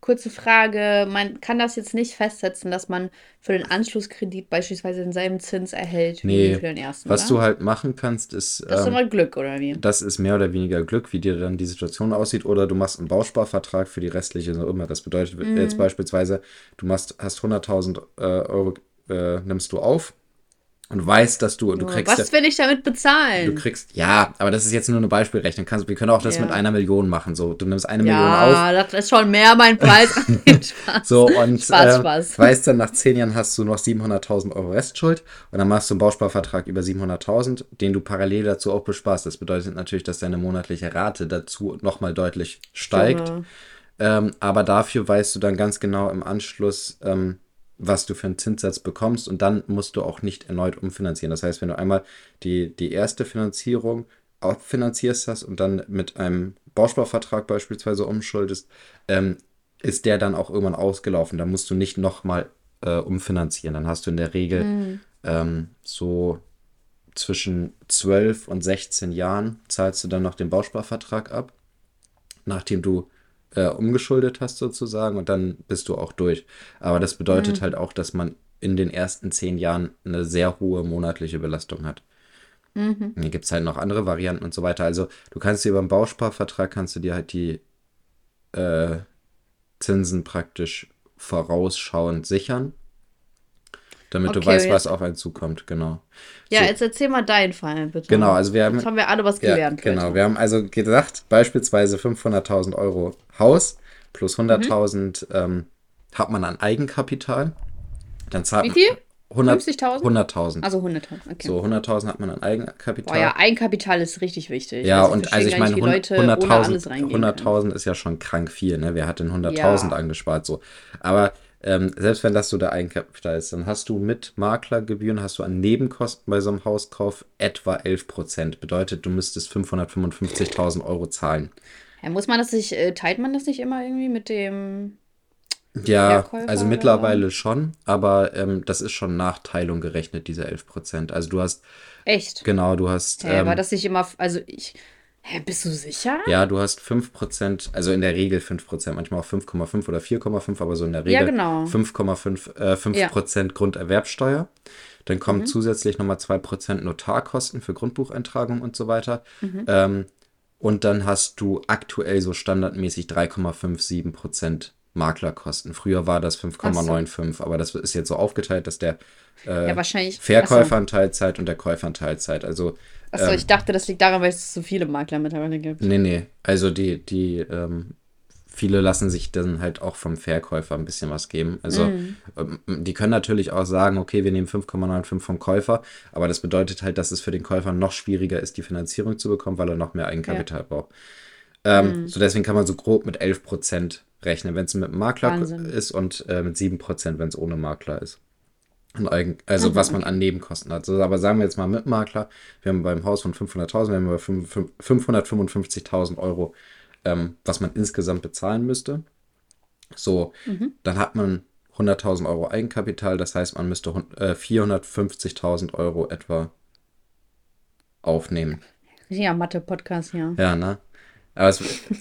Kurze Frage, man kann das jetzt nicht festsetzen, dass man für den Anschlusskredit beispielsweise denselben Zins erhält nee, wie für den ersten. Was oder? du halt machen kannst, ist. Das ist ähm, immer Glück, oder wie? Das ist mehr oder weniger Glück, wie dir dann die Situation aussieht. Oder du machst einen Bausparvertrag für die restliche Summe. Das bedeutet mhm. jetzt beispielsweise, du machst, hast 100.000 äh, Euro, äh, nimmst du auf und weißt, dass du, du oh, kriegst. Was will ich damit bezahlen? Du kriegst, ja, aber das ist jetzt nur eine Beispielrechnung. Kannst, wir können auch das ja. mit einer Million machen. So, du nimmst eine ja, Million auf. Ja, das ist schon mehr mein Preis. Spaß. So, und Spaß, äh, Spaß. weißt dann, nach zehn Jahren hast du noch 700.000 Euro Restschuld und dann machst du einen Bausparvertrag über 700.000, den du parallel dazu auch besparst. Das bedeutet natürlich, dass deine monatliche Rate dazu nochmal deutlich steigt. Ähm, aber dafür weißt du dann ganz genau im Anschluss, ähm, was du für einen Zinssatz bekommst und dann musst du auch nicht erneut umfinanzieren. Das heißt, wenn du einmal die, die erste Finanzierung finanzierst hast und dann mit einem Bausparvertrag beispielsweise umschuldest, ähm, ist der dann auch irgendwann ausgelaufen. Da musst du nicht nochmal äh, umfinanzieren. Dann hast du in der Regel mhm. ähm, so zwischen 12 und 16 Jahren zahlst du dann noch den Bausparvertrag ab, nachdem du äh, umgeschuldet hast sozusagen und dann bist du auch durch. Aber das bedeutet mhm. halt auch, dass man in den ersten zehn Jahren eine sehr hohe monatliche Belastung hat. Mhm. Hier gibt es halt noch andere Varianten und so weiter. Also du kannst dir beim Bausparvertrag kannst du dir halt die äh, Zinsen praktisch vorausschauend sichern damit okay, du weißt, was auf einen zukommt, genau. Ja, so. jetzt erzähl mal deinen Fall, bitte. Genau, also wir haben. Jetzt haben wir alle was gelernt. Ja, genau, bitte. wir haben also gedacht, beispielsweise 500.000 Euro Haus plus 100.000 mhm. ähm, hat man an Eigenkapital. Dann zahlt Wie viel? 150.000? 100.000. Also 100.000, okay. So, 100.000 hat man an Eigenkapital. Boah, ja, Eigenkapital ist richtig wichtig. Ja, also und also ich meine, 100.000 100 ist ja schon krank viel, ne? Wer hat denn 100.000 ja. angespart, so. Aber ähm, selbst wenn das so der Eigenkapital ist, dann hast du mit Maklergebühren, hast du an Nebenkosten bei so einem Hauskauf etwa 11 Prozent. Bedeutet, du müsstest 555.000 Euro zahlen. Ja, muss man das nicht, äh, teilt man das nicht immer irgendwie mit dem ja, also mittlerweile oder? schon, aber ähm, das ist schon Nachteilung gerechnet, diese 11 Prozent. Also du hast. Echt? Genau, du hast. Ja, ähm, war das nicht immer. Also ich. Hä, bist du sicher? Ja, du hast 5%, also in der Regel 5%, manchmal auch 5,5 oder 4,5, aber so in der Regel ja, genau. 5,5 äh, 5% ja. Grunderwerbsteuer. Dann kommen mhm. zusätzlich nochmal 2% Notarkosten für Grundbucheintragung und so weiter. Mhm. Ähm, und dann hast du aktuell so standardmäßig 3,57% Maklerkosten. Früher war das 5,95, so. aber das ist jetzt so aufgeteilt, dass der äh, ja, Verkäufer in Teilzeit und der Käufer in Teilzeit. Also Achso, ähm, ich dachte, das liegt daran, weil es so viele Makler mittlerweile gibt. Nee, nee. Also die, die, ähm, viele lassen sich dann halt auch vom Verkäufer ein bisschen was geben. Also mm. die können natürlich auch sagen, okay, wir nehmen 5,95 vom Käufer, aber das bedeutet halt, dass es für den Käufer noch schwieriger ist, die Finanzierung zu bekommen, weil er noch mehr Eigenkapital ja. braucht. Ähm, mm. So deswegen kann man so grob mit 11% rechnen, wenn es mit einem Makler Wahnsinn. ist und äh, mit 7%, wenn es ohne Makler ist also mhm. was man an Nebenkosten hat. So, aber sagen wir jetzt mal mit Makler, wir haben beim Haus von 500.000, wir haben bei 555.000 Euro, ähm, was man insgesamt bezahlen müsste. So, mhm. dann hat man 100.000 Euro Eigenkapital, das heißt, man müsste äh, 450.000 Euro etwa aufnehmen. Ja, Mathe-Podcast, ja. Ja, ne?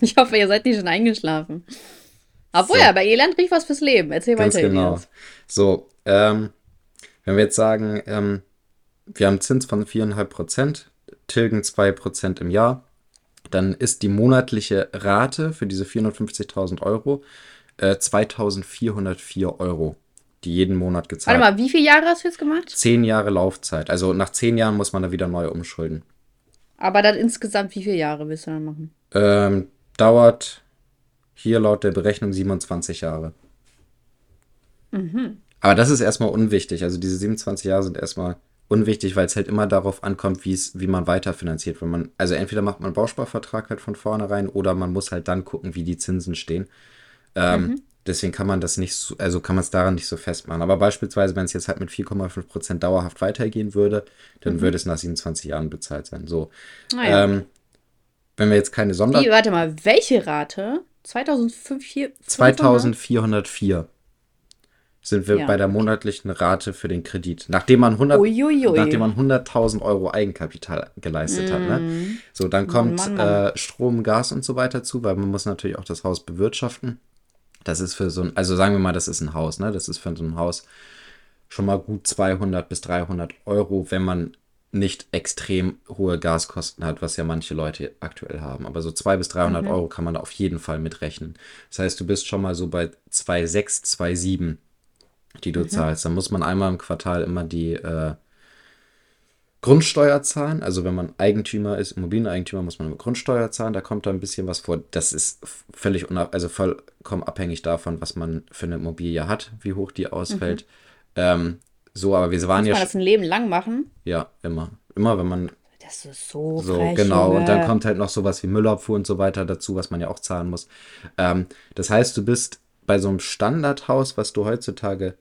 ich hoffe, ihr seid nicht schon eingeschlafen. Obwohl, so. ja, aber ihr lernt richtig was fürs Leben. Erzähl Ganz weiter. Genau. So, ähm, wenn wir jetzt sagen, ähm, wir haben Zins von 4,5%, tilgen 2% im Jahr, dann ist die monatliche Rate für diese 450.000 Euro äh, 2.404 Euro, die jeden Monat gezahlt Warte mal, wie viele Jahre hast du jetzt gemacht? Zehn Jahre Laufzeit. Also nach zehn Jahren muss man da wieder neu umschulden. Aber dann insgesamt, wie viele Jahre willst du dann machen? Ähm, dauert hier laut der Berechnung 27 Jahre. Mhm. Aber das ist erstmal unwichtig. Also diese 27 Jahre sind erstmal unwichtig, weil es halt immer darauf ankommt, wie man weiterfinanziert. Wenn man, also entweder macht man einen Bausparvertrag halt von vornherein oder man muss halt dann gucken, wie die Zinsen stehen. Ähm, mhm. Deswegen kann man das nicht so, also kann man es daran nicht so festmachen. Aber beispielsweise, wenn es jetzt halt mit 4,5% dauerhaft weitergehen würde, dann mhm. würde es nach 27 Jahren bezahlt sein. So. Ah, ja. ähm, wenn wir jetzt keine Sonder... Wie, warte mal, welche Rate? 2004, 2404 sind wir ja. bei der monatlichen Rate für den Kredit. Nachdem man 100, nachdem man 100.000 Euro Eigenkapital geleistet mm. hat. Ne? Mhm. So, dann kommt Mann, Mann. Äh, Strom, Gas und so weiter zu, weil man muss natürlich auch das Haus bewirtschaften. Das ist für so ein, also sagen wir mal, das ist ein Haus, ne? Das ist für so ein Haus schon mal gut 200 bis 300 Euro, wenn man nicht extrem hohe Gaskosten hat, was ja manche Leute aktuell haben. Aber so 200 bis 300 mhm. Euro kann man da auf jeden Fall mitrechnen. Das heißt, du bist schon mal so bei 2,6, 2,7 die du mhm. zahlst. Dann muss man einmal im Quartal immer die äh, Grundsteuer zahlen. Also wenn man Eigentümer ist, Immobilieneigentümer, muss man immer Grundsteuer zahlen. Da kommt da ein bisschen was vor. Das ist völlig also vollkommen abhängig davon, was man für eine Immobilie hat, wie hoch die ausfällt. Mhm. Ähm, so, aber wir waren muss ja. Muss man das ein Leben lang machen? Ja, immer. Immer, wenn man. Das ist so. So, frech, genau. Junge. Und dann kommt halt noch sowas wie Müllabfuhr und so weiter dazu, was man ja auch zahlen muss. Ähm, das heißt, du bist bei so einem Standardhaus, was du heutzutage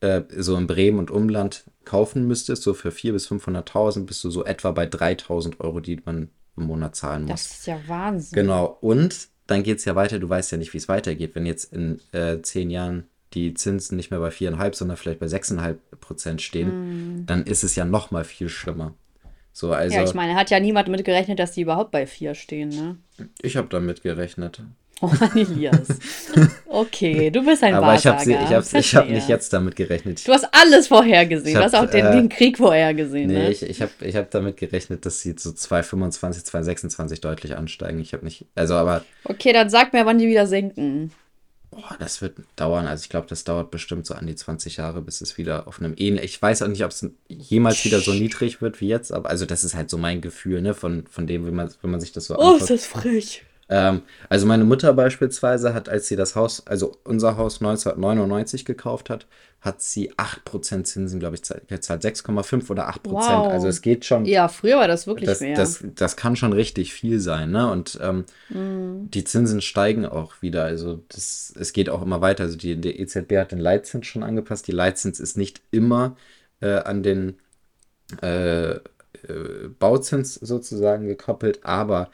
äh, so in Bremen und Umland kaufen müsstest, so für 400.000 bis 500.000, bist du so etwa bei 3.000 Euro, die man im Monat zahlen muss. Das ist ja Wahnsinn. Genau. Und dann geht es ja weiter. Du weißt ja nicht, wie es weitergeht. Wenn jetzt in äh, zehn Jahren die Zinsen nicht mehr bei 4,5, sondern vielleicht bei 6,5 Prozent stehen, mm. dann ist es ja noch mal viel schlimmer. So, also, ja, ich meine, hat ja niemand damit gerechnet, dass die überhaupt bei 4 stehen, ne? Ich habe damit gerechnet. Oh, Elias. Okay, du bist ein Aber Wahrsager. ich habe ich hab, ich hab nicht jetzt damit gerechnet. Du hast alles vorhergesehen. hab, du hast auch den, äh, den Krieg vorhergesehen. Nee, ne? ich, ich habe ich hab damit gerechnet, dass sie so 225, 226 deutlich ansteigen. Ich habe nicht, also aber, Okay, dann sag mir, wann die wieder sinken. Boah, das wird dauern. Also ich glaube, das dauert bestimmt so an die 20 Jahre, bis es wieder auf einem ähnlichen, ich weiß auch nicht, ob es jemals wieder so niedrig wird wie jetzt, aber also das ist halt so mein Gefühl, ne, von, von dem, wenn man, wenn man sich das so Oh, ist das frech. Ähm, also meine Mutter beispielsweise hat, als sie das Haus, also unser Haus 1999 gekauft hat, hat sie 8% Zinsen, glaube ich, zahlt, gezahlt. 6,5 oder 8%. Wow. Also es geht schon. Ja, früher war das wirklich das, mehr. das, das kann schon richtig viel sein, ne? Und ähm, Mhm. die Zinsen steigen auch wieder. Also das, es geht auch immer weiter. Also die, die EZB hat den Leitzins schon angepasst. Die Leitzins ist nicht immer äh, an den äh, äh, Bauzins sozusagen gekoppelt, aber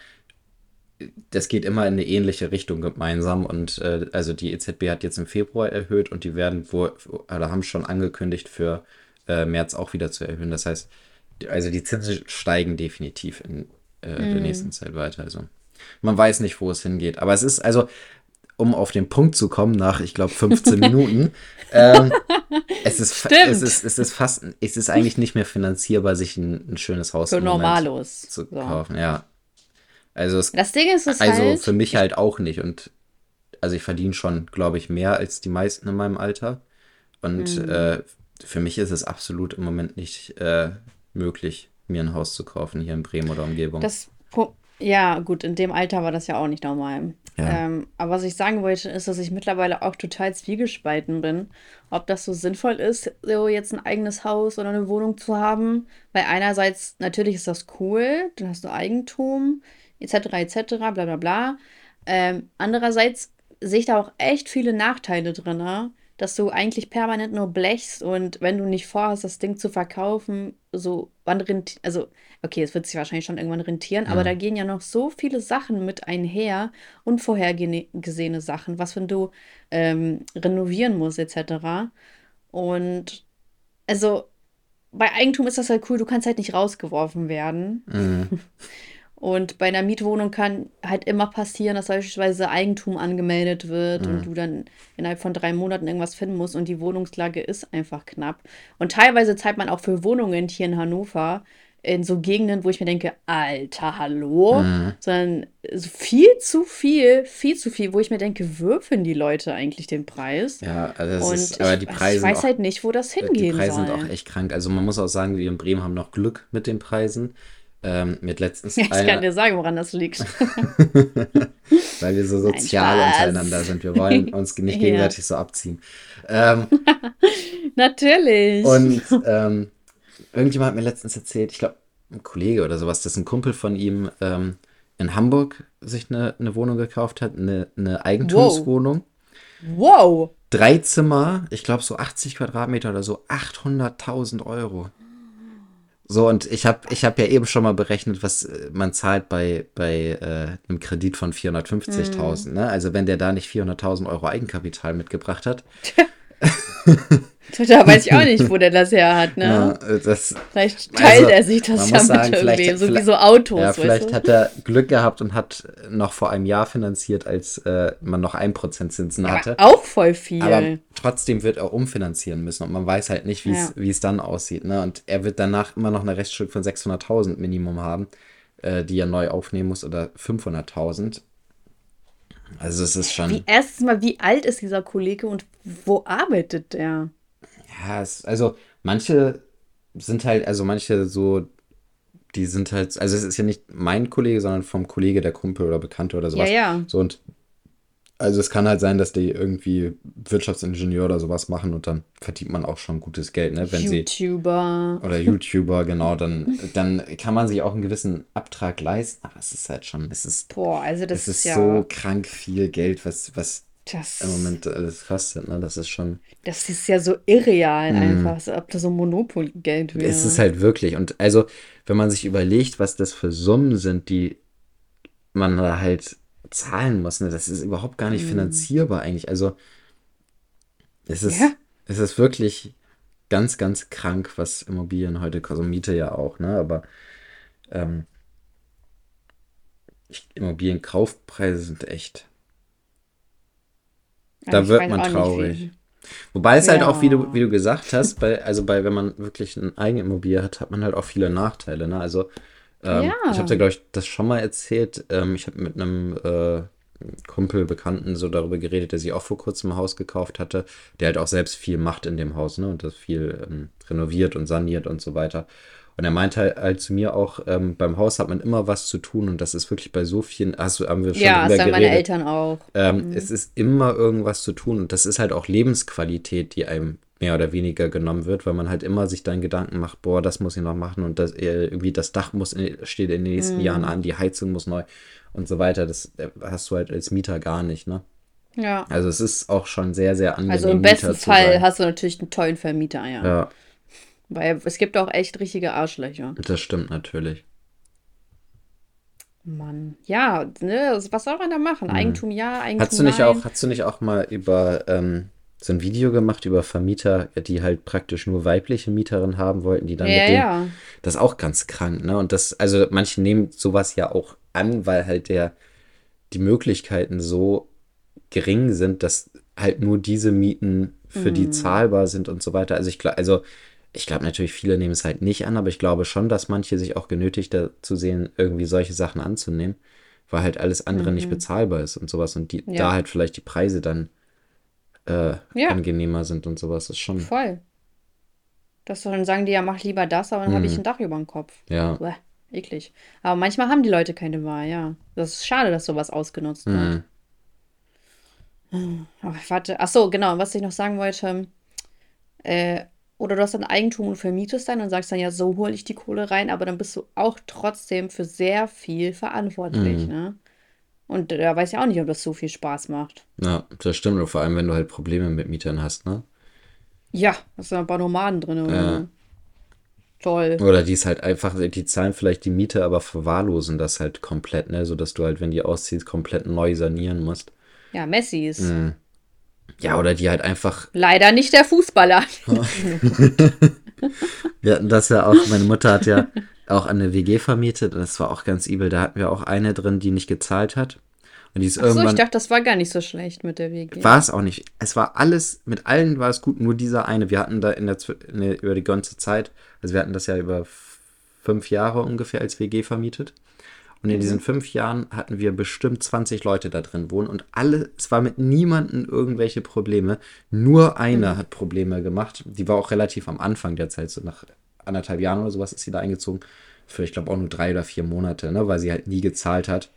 das geht immer in eine ähnliche Richtung gemeinsam und äh, also die EZB hat jetzt im Februar erhöht und die werden wohl oder haben schon angekündigt für äh, März auch wieder zu erhöhen. Das heißt, also die Zinsen steigen definitiv in äh, der nächsten Zeit weiter. Also man weiß nicht, wo es hingeht, aber es ist also um auf den Punkt zu kommen nach ich glaube 15 Minuten. Ähm, es ist Stimmt. es ist es ist fast es ist eigentlich nicht mehr finanzierbar, sich ein, ein schönes Haus Für Normalos. zu So. kaufen. Ja. Also es Das Ding ist es also halt. für mich halt auch nicht. Und also ich verdiene schon, glaube ich, mehr als die meisten in meinem Alter. Und Mhm. äh, für mich ist es absolut im Moment nicht äh, möglich, mir ein Haus zu kaufen hier in Bremen oder Umgebung. Das, ja, gut, in dem Alter war das ja auch nicht normal. Ja. Ähm, aber was ich sagen wollte, ist, dass ich mittlerweile auch total zwiegespalten bin, ob das so sinnvoll ist, so jetzt ein eigenes Haus oder eine Wohnung zu haben. Weil einerseits, natürlich ist das cool, dann hast du Eigentum, etc., etc., bla bla bla. Ähm, andererseits sehe ich da auch echt viele Nachteile drin, dass du eigentlich permanent nur blechst und wenn du nicht vorhast, das Ding zu verkaufen, so wann rentiert, also okay, es wird sich wahrscheinlich schon irgendwann rentieren, aber da gehen ja noch so viele Sachen mit einher, unvorhergesehene Sachen, was wenn du ähm, renovieren musst, etc. Und also bei Eigentum ist das halt cool, du kannst halt nicht rausgeworfen werden. Mhm. Und bei einer Mietwohnung kann halt immer passieren, dass beispielsweise Eigentum angemeldet wird und du dann innerhalb von drei Monaten irgendwas finden musst und die Wohnungslage ist einfach knapp. Und teilweise zahlt man auch für Wohnungen hier in Hannover in so Gegenden, wo ich mir denke, Alter, hallo, sondern so viel zu viel, viel zu viel, wo ich mir denke, würfeln die Leute eigentlich den Preis? ja, also das Und ist, aber ich, die ich Preise weiß auch, halt nicht, wo das die hingehen Preise soll. sind auch echt krank. Also man muss auch sagen, wir in Bremen haben noch Glück mit den Preisen. Ähm, mit letztens Ja, ich einer- kann dir sagen, woran das liegt. weil wir so sozial Spaß. untereinander sind. Wir wollen uns nicht Ja. gegenseitig so abziehen. Ähm, Natürlich. Und ähm, irgendjemand hat mir letztens erzählt, ich glaube, ein Kollege oder sowas, dass ein Kumpel von ihm ähm, in Hamburg sich eine, eine Wohnung gekauft hat, eine, eine Eigentumswohnung. wow. Drei Zimmer, ich glaube so 80 Quadratmeter oder so, 800.000 Euro. So, und ich habe ich hab ja eben schon mal berechnet, was äh, man zahlt bei, bei äh, einem Kredit von 450.000. Ne? Also wenn der da nicht 400.000 Euro Eigenkapital mitgebracht hat, Da weiß ich auch nicht, wo der das her hat, ne? ja, äh, das, Vielleicht teilt Also, er sich das ja mit sagen, irgendwem, so wie so Autos, Ja, vielleicht du? hat er Glück gehabt und hat noch vor einem Jahr finanziert, als äh, man noch 1% Zinsen hatte. Aber auch voll viel. Aber trotzdem wird er umfinanzieren müssen und man weiß halt nicht, wie es Ja. es dann aussieht. Ne? Und er wird danach immer noch eine Restschuld von 600.000 Minimum haben, äh, die er neu aufnehmen muss oder 500.000. Also es ist schon, wie, erstens mal, wie alt ist dieser Kollege und wo arbeitet der? Ja, es, also manche sind halt, also manche so, die sind halt, also es ist ja nicht mein Kollege, sondern vom Kollege der Kumpel oder Bekannte oder sowas. Ja, ja. So und also es kann halt sein, dass die irgendwie Wirtschaftsingenieur oder sowas machen und dann verdient man auch schon gutes Geld, ne? Wenn sie YouTuber. oder YouTuber, genau, dann, dann kann man sich auch einen gewissen Abtrag leisten, aber es ist halt schon, es ist, Boah, also das es ist, ist ja. so krank viel Geld, was, was das, im Moment alles kostet, ne? Das ist schon, das ist ja so irreal einfach, als ob das so Monopoly-Geld wäre. Es ist halt wirklich, und also, wenn man sich überlegt, was das für Summen sind, die man da halt zahlen muss, ne? Das ist überhaupt gar nicht Mhm. finanzierbar eigentlich, also Es ist, ja? es ist wirklich ganz, ganz krank, was Immobilien heute kosten. Also Miete ja auch, ne? Aber ähm, Immobilienkaufpreise sind echt. Da wird man traurig. Wobei es ja. halt auch, wie du, wie du gesagt hast, bei, also bei, wenn man wirklich eine eigene Immobilie hat, hat man halt auch viele Nachteile. Ne? Also ähm, ja. ich habe dir, glaube ich, das schon mal erzählt. Ähm, ich habe mit einem äh, Kumpel, Bekannten so darüber geredet, der sich auch vor kurzem ein Haus gekauft hatte, der halt auch selbst viel macht in dem Haus, ne? Und das viel ähm, renoviert und saniert und so weiter. Und er meinte halt, halt zu mir auch, ähm, beim Haus hat man immer was zu tun und das ist wirklich bei so vielen, hast du, haben wir schon ja, drüber sagen meine Eltern auch. Ähm, mhm. Es ist immer irgendwas zu tun und das ist halt auch Lebensqualität, die einem mehr oder weniger genommen wird, weil man halt immer sich dann Gedanken macht, boah, das muss ich noch machen und das äh, irgendwie das Dach muss in, steht in den nächsten mhm. Jahren an, die Heizung muss neu und so weiter. Das äh, hast du halt als Mieter gar nicht, ne? Ja. Also es ist auch schon sehr, sehr angenehm. Also im besten Fall hast du natürlich einen tollen Vermieter, ja. Ja. Weil es gibt auch echt richtige Arschlöcher. Das stimmt natürlich. Mann. Ja, ne, was soll man da machen? Mhm. Eigentum ja, Eigentum hast du nicht nein. Auch, hast du nicht auch mal über ähm, so ein Video gemacht über Vermieter, die halt praktisch nur weibliche Mieterinnen haben wollten, die dann ja, mit denen. Ja. Das ist auch ganz krank, ne? Und das, also manche nehmen sowas ja auch an, weil halt der die Möglichkeiten so gering sind, dass halt nur diese Mieten für mhm. die zahlbar sind und so weiter. Also ich glaube, also ich glaube natürlich, viele nehmen es halt nicht an, aber ich glaube schon, dass manche sich auch genötigt dazu sehen, irgendwie solche Sachen anzunehmen, weil halt alles andere mhm. nicht bezahlbar ist und sowas und die, ja. da halt vielleicht die Preise dann äh, ja. angenehmer sind und sowas. Das ist schon. Voll. Das dann sagen die ja, mach lieber das, aber dann mhm. habe ich ein Dach über dem Kopf. Ja. Bäh, eklig. Aber manchmal haben die Leute keine Wahl, ja. Das ist schade, dass sowas ausgenutzt wird. Mhm. Aber warte, ach so, genau, was ich noch sagen wollte. Äh, oder du hast ein Eigentum und vermietest dann und sagst dann, ja, so hole ich die Kohle rein, aber dann bist du auch trotzdem für sehr viel verantwortlich, mhm. ne? Und da weiß ich auch nicht, ob das so viel Spaß macht. Ja, das stimmt. Und vor allem, wenn du halt Probleme mit Mietern hast, ne? Ja, da sind ein paar Nomaden drin. Oder? Ja. Toll. Oder die ist halt einfach, die zahlen vielleicht die Miete, aber verwahrlosen das halt komplett, ne? Sodass du halt, wenn die ausziehst, komplett neu sanieren musst. Ja, Messis. Mhm. Ja, oder die halt einfach. Leider nicht der Fußballer. wir hatten das ja auch, meine Mutter hat ja auch eine WG vermietet und das war auch ganz übel. Da hatten wir auch eine drin, die nicht gezahlt hat. Und die ist Ach so, irgendwann. ich dachte, das war gar nicht so schlecht mit der WG. War es auch nicht. Es war alles, mit allen war es gut, nur dieser eine. Wir hatten da in der, in der über die ganze Zeit, also wir hatten das ja über fünf Jahre ungefähr als WG vermietet. Und in mhm. diesen fünf Jahren hatten wir bestimmt 20 Leute da drin wohnen und alle, es war mit niemandem irgendwelche Probleme. Nur eine mhm. hat Probleme gemacht. Die war auch relativ am Anfang der Zeit, so nach anderthalb Jahren oder sowas ist sie da eingezogen. Für, ich glaube, auch nur drei oder vier Monate, ne, weil sie halt nie gezahlt hat.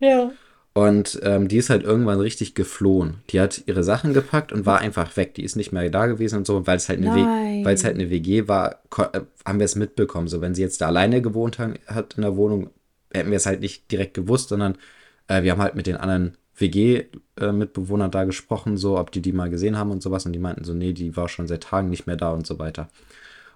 Ja. Und ähm, die ist halt irgendwann richtig geflohen. Die hat ihre Sachen gepackt und war einfach weg. Die ist nicht mehr da gewesen und so. Weil es halt eine, es halt eine WG war, äh, haben wir es mitbekommen. So, wenn sie jetzt da alleine gewohnt hat in der Wohnung, hätten wir es halt nicht direkt gewusst, sondern äh, wir haben halt mit den anderen WG-Mitbewohnern äh, da gesprochen, so, ob die die mal gesehen haben und sowas. Und die meinten so, nee, die war schon seit Tagen nicht mehr da und so weiter.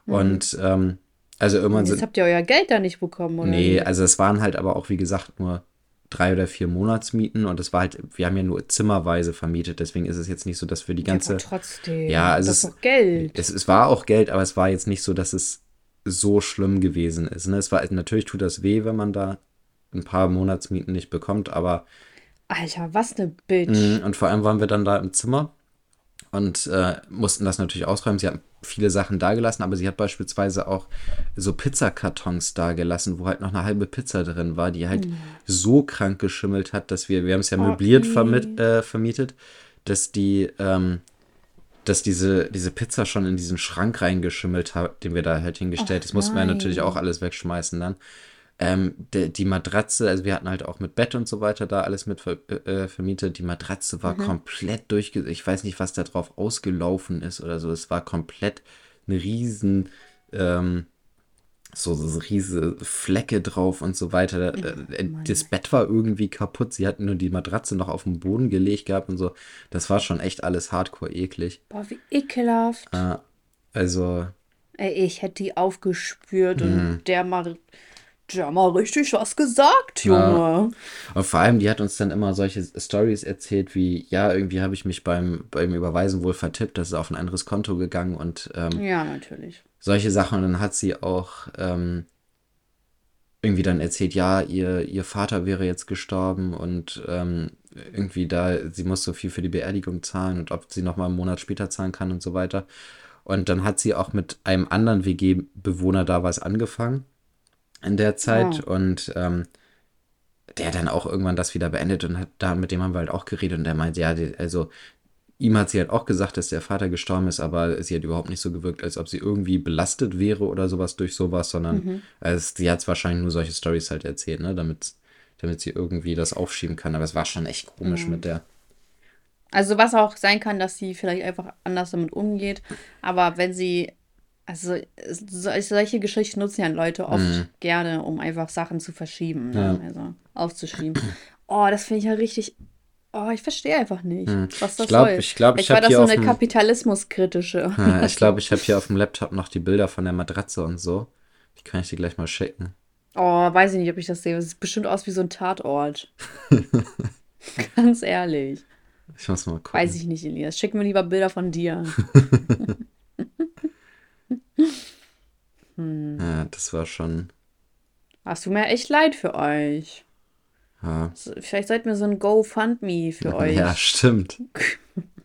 Mhm. Und ähm, also irgendwann Jetzt habt ihr euer Geld da nicht bekommen, oder? Nee, also es waren halt aber auch, wie gesagt, nur drei oder vier Monatsmieten und es war halt, wir haben ja nur zimmerweise vermietet, deswegen ist es jetzt nicht so, dass wir die ganze. Ja, trotzdem. Ja, also das ist es, Geld. Es, es war auch Geld, aber es war jetzt nicht so, dass es so schlimm gewesen ist. Ne? Es war natürlich tut das weh, wenn man da ein paar Monatsmieten nicht bekommt, aber. Alter, was eine Bitch. Mhm, und vor allem waren wir dann da im Zimmer und äh, mussten das natürlich ausräumen. Sie hat viele Sachen dagelassen, aber sie hat beispielsweise auch so Pizzakartons dagelassen, wo halt noch eine halbe Pizza drin war, die halt mhm. so krank geschimmelt hat, dass wir, wir haben es ja möbliert oh, vermit, äh, vermietet, dass die, ähm, dass diese, diese Pizza schon in diesen Schrank reingeschimmelt hat, den wir da halt hingestellt. Ach, das mussten wir natürlich auch alles wegschmeißen dann. Ähm, die, die, Matratze, also wir hatten halt auch mit Bett und so weiter da alles mit ver, äh, vermietet. Die Matratze war mhm. komplett durchge... Ich weiß nicht, was da drauf ausgelaufen ist oder so. Es war komplett eine riesen... Ähm, so, so riesige Flecke drauf und so weiter. Oh, das Bett war irgendwie kaputt. Sie hatten nur die Matratze noch auf den Boden gelegt gehabt und so. Das war schon echt alles hardcore eklig. Boah, wie ekelhaft. Äh, also. Ey, ich hätte die aufgespürt und mhm. der mal Die haben mal richtig was gesagt, Junge. Ja. Und vor allem, die hat uns dann immer solche Stories erzählt, wie, ja, irgendwie habe ich mich beim, beim Überweisen wohl vertippt, das ist auf ein anderes Konto gegangen und ähm, ja, natürlich. Solche Sachen. Und dann hat sie auch ähm, irgendwie dann erzählt, ja, ihr, ihr Vater wäre jetzt gestorben und ähm, irgendwie da, sie muss so viel für die Beerdigung zahlen und ob sie nochmal einen Monat später zahlen kann und so weiter. Und dann hat sie auch mit einem anderen WG-Bewohner da was angefangen in der Zeit oh. und ähm, der dann auch irgendwann das wieder beendet und hat da mit dem haben wir halt auch geredet und der meint, ja, die, also ihm hat sie halt auch gesagt, dass der Vater gestorben ist, aber sie hat überhaupt nicht so gewirkt, als ob sie irgendwie belastet wäre oder sowas durch sowas, sondern mhm. also, sie hat wahrscheinlich nur solche Stories halt erzählt, ne, damit, damit sie irgendwie das aufschieben kann. Aber es war schon echt komisch mhm. mit der. Also was auch sein kann, dass sie vielleicht einfach anders damit umgeht, aber wenn sie also solche Geschichten nutzen ja Leute oft mhm. gerne, um einfach Sachen zu verschieben, ne? ja. also aufzuschieben. Oh, das finde ich ja richtig. Oh, ich verstehe einfach nicht, hm. was das ich glaub, soll. Ich glaube, ich, ich war das so eine kapitalismuskritische. Ja, ich glaube, ich habe hier auf dem Laptop noch die Bilder von der Matratze und so. Die kann ich dir gleich mal schicken. Oh, weiß ich nicht, ob ich das sehe. Das sieht bestimmt aus wie so ein Tatort. Ganz ehrlich. Ich muss mal gucken. Weiß ich nicht, Elias. Schick mir lieber Bilder von dir. hm. Ja, das war schon. Hast du mir echt leid für euch. Ja. Vielleicht sollten wir so ein GoFundMe für euch. Ja, stimmt.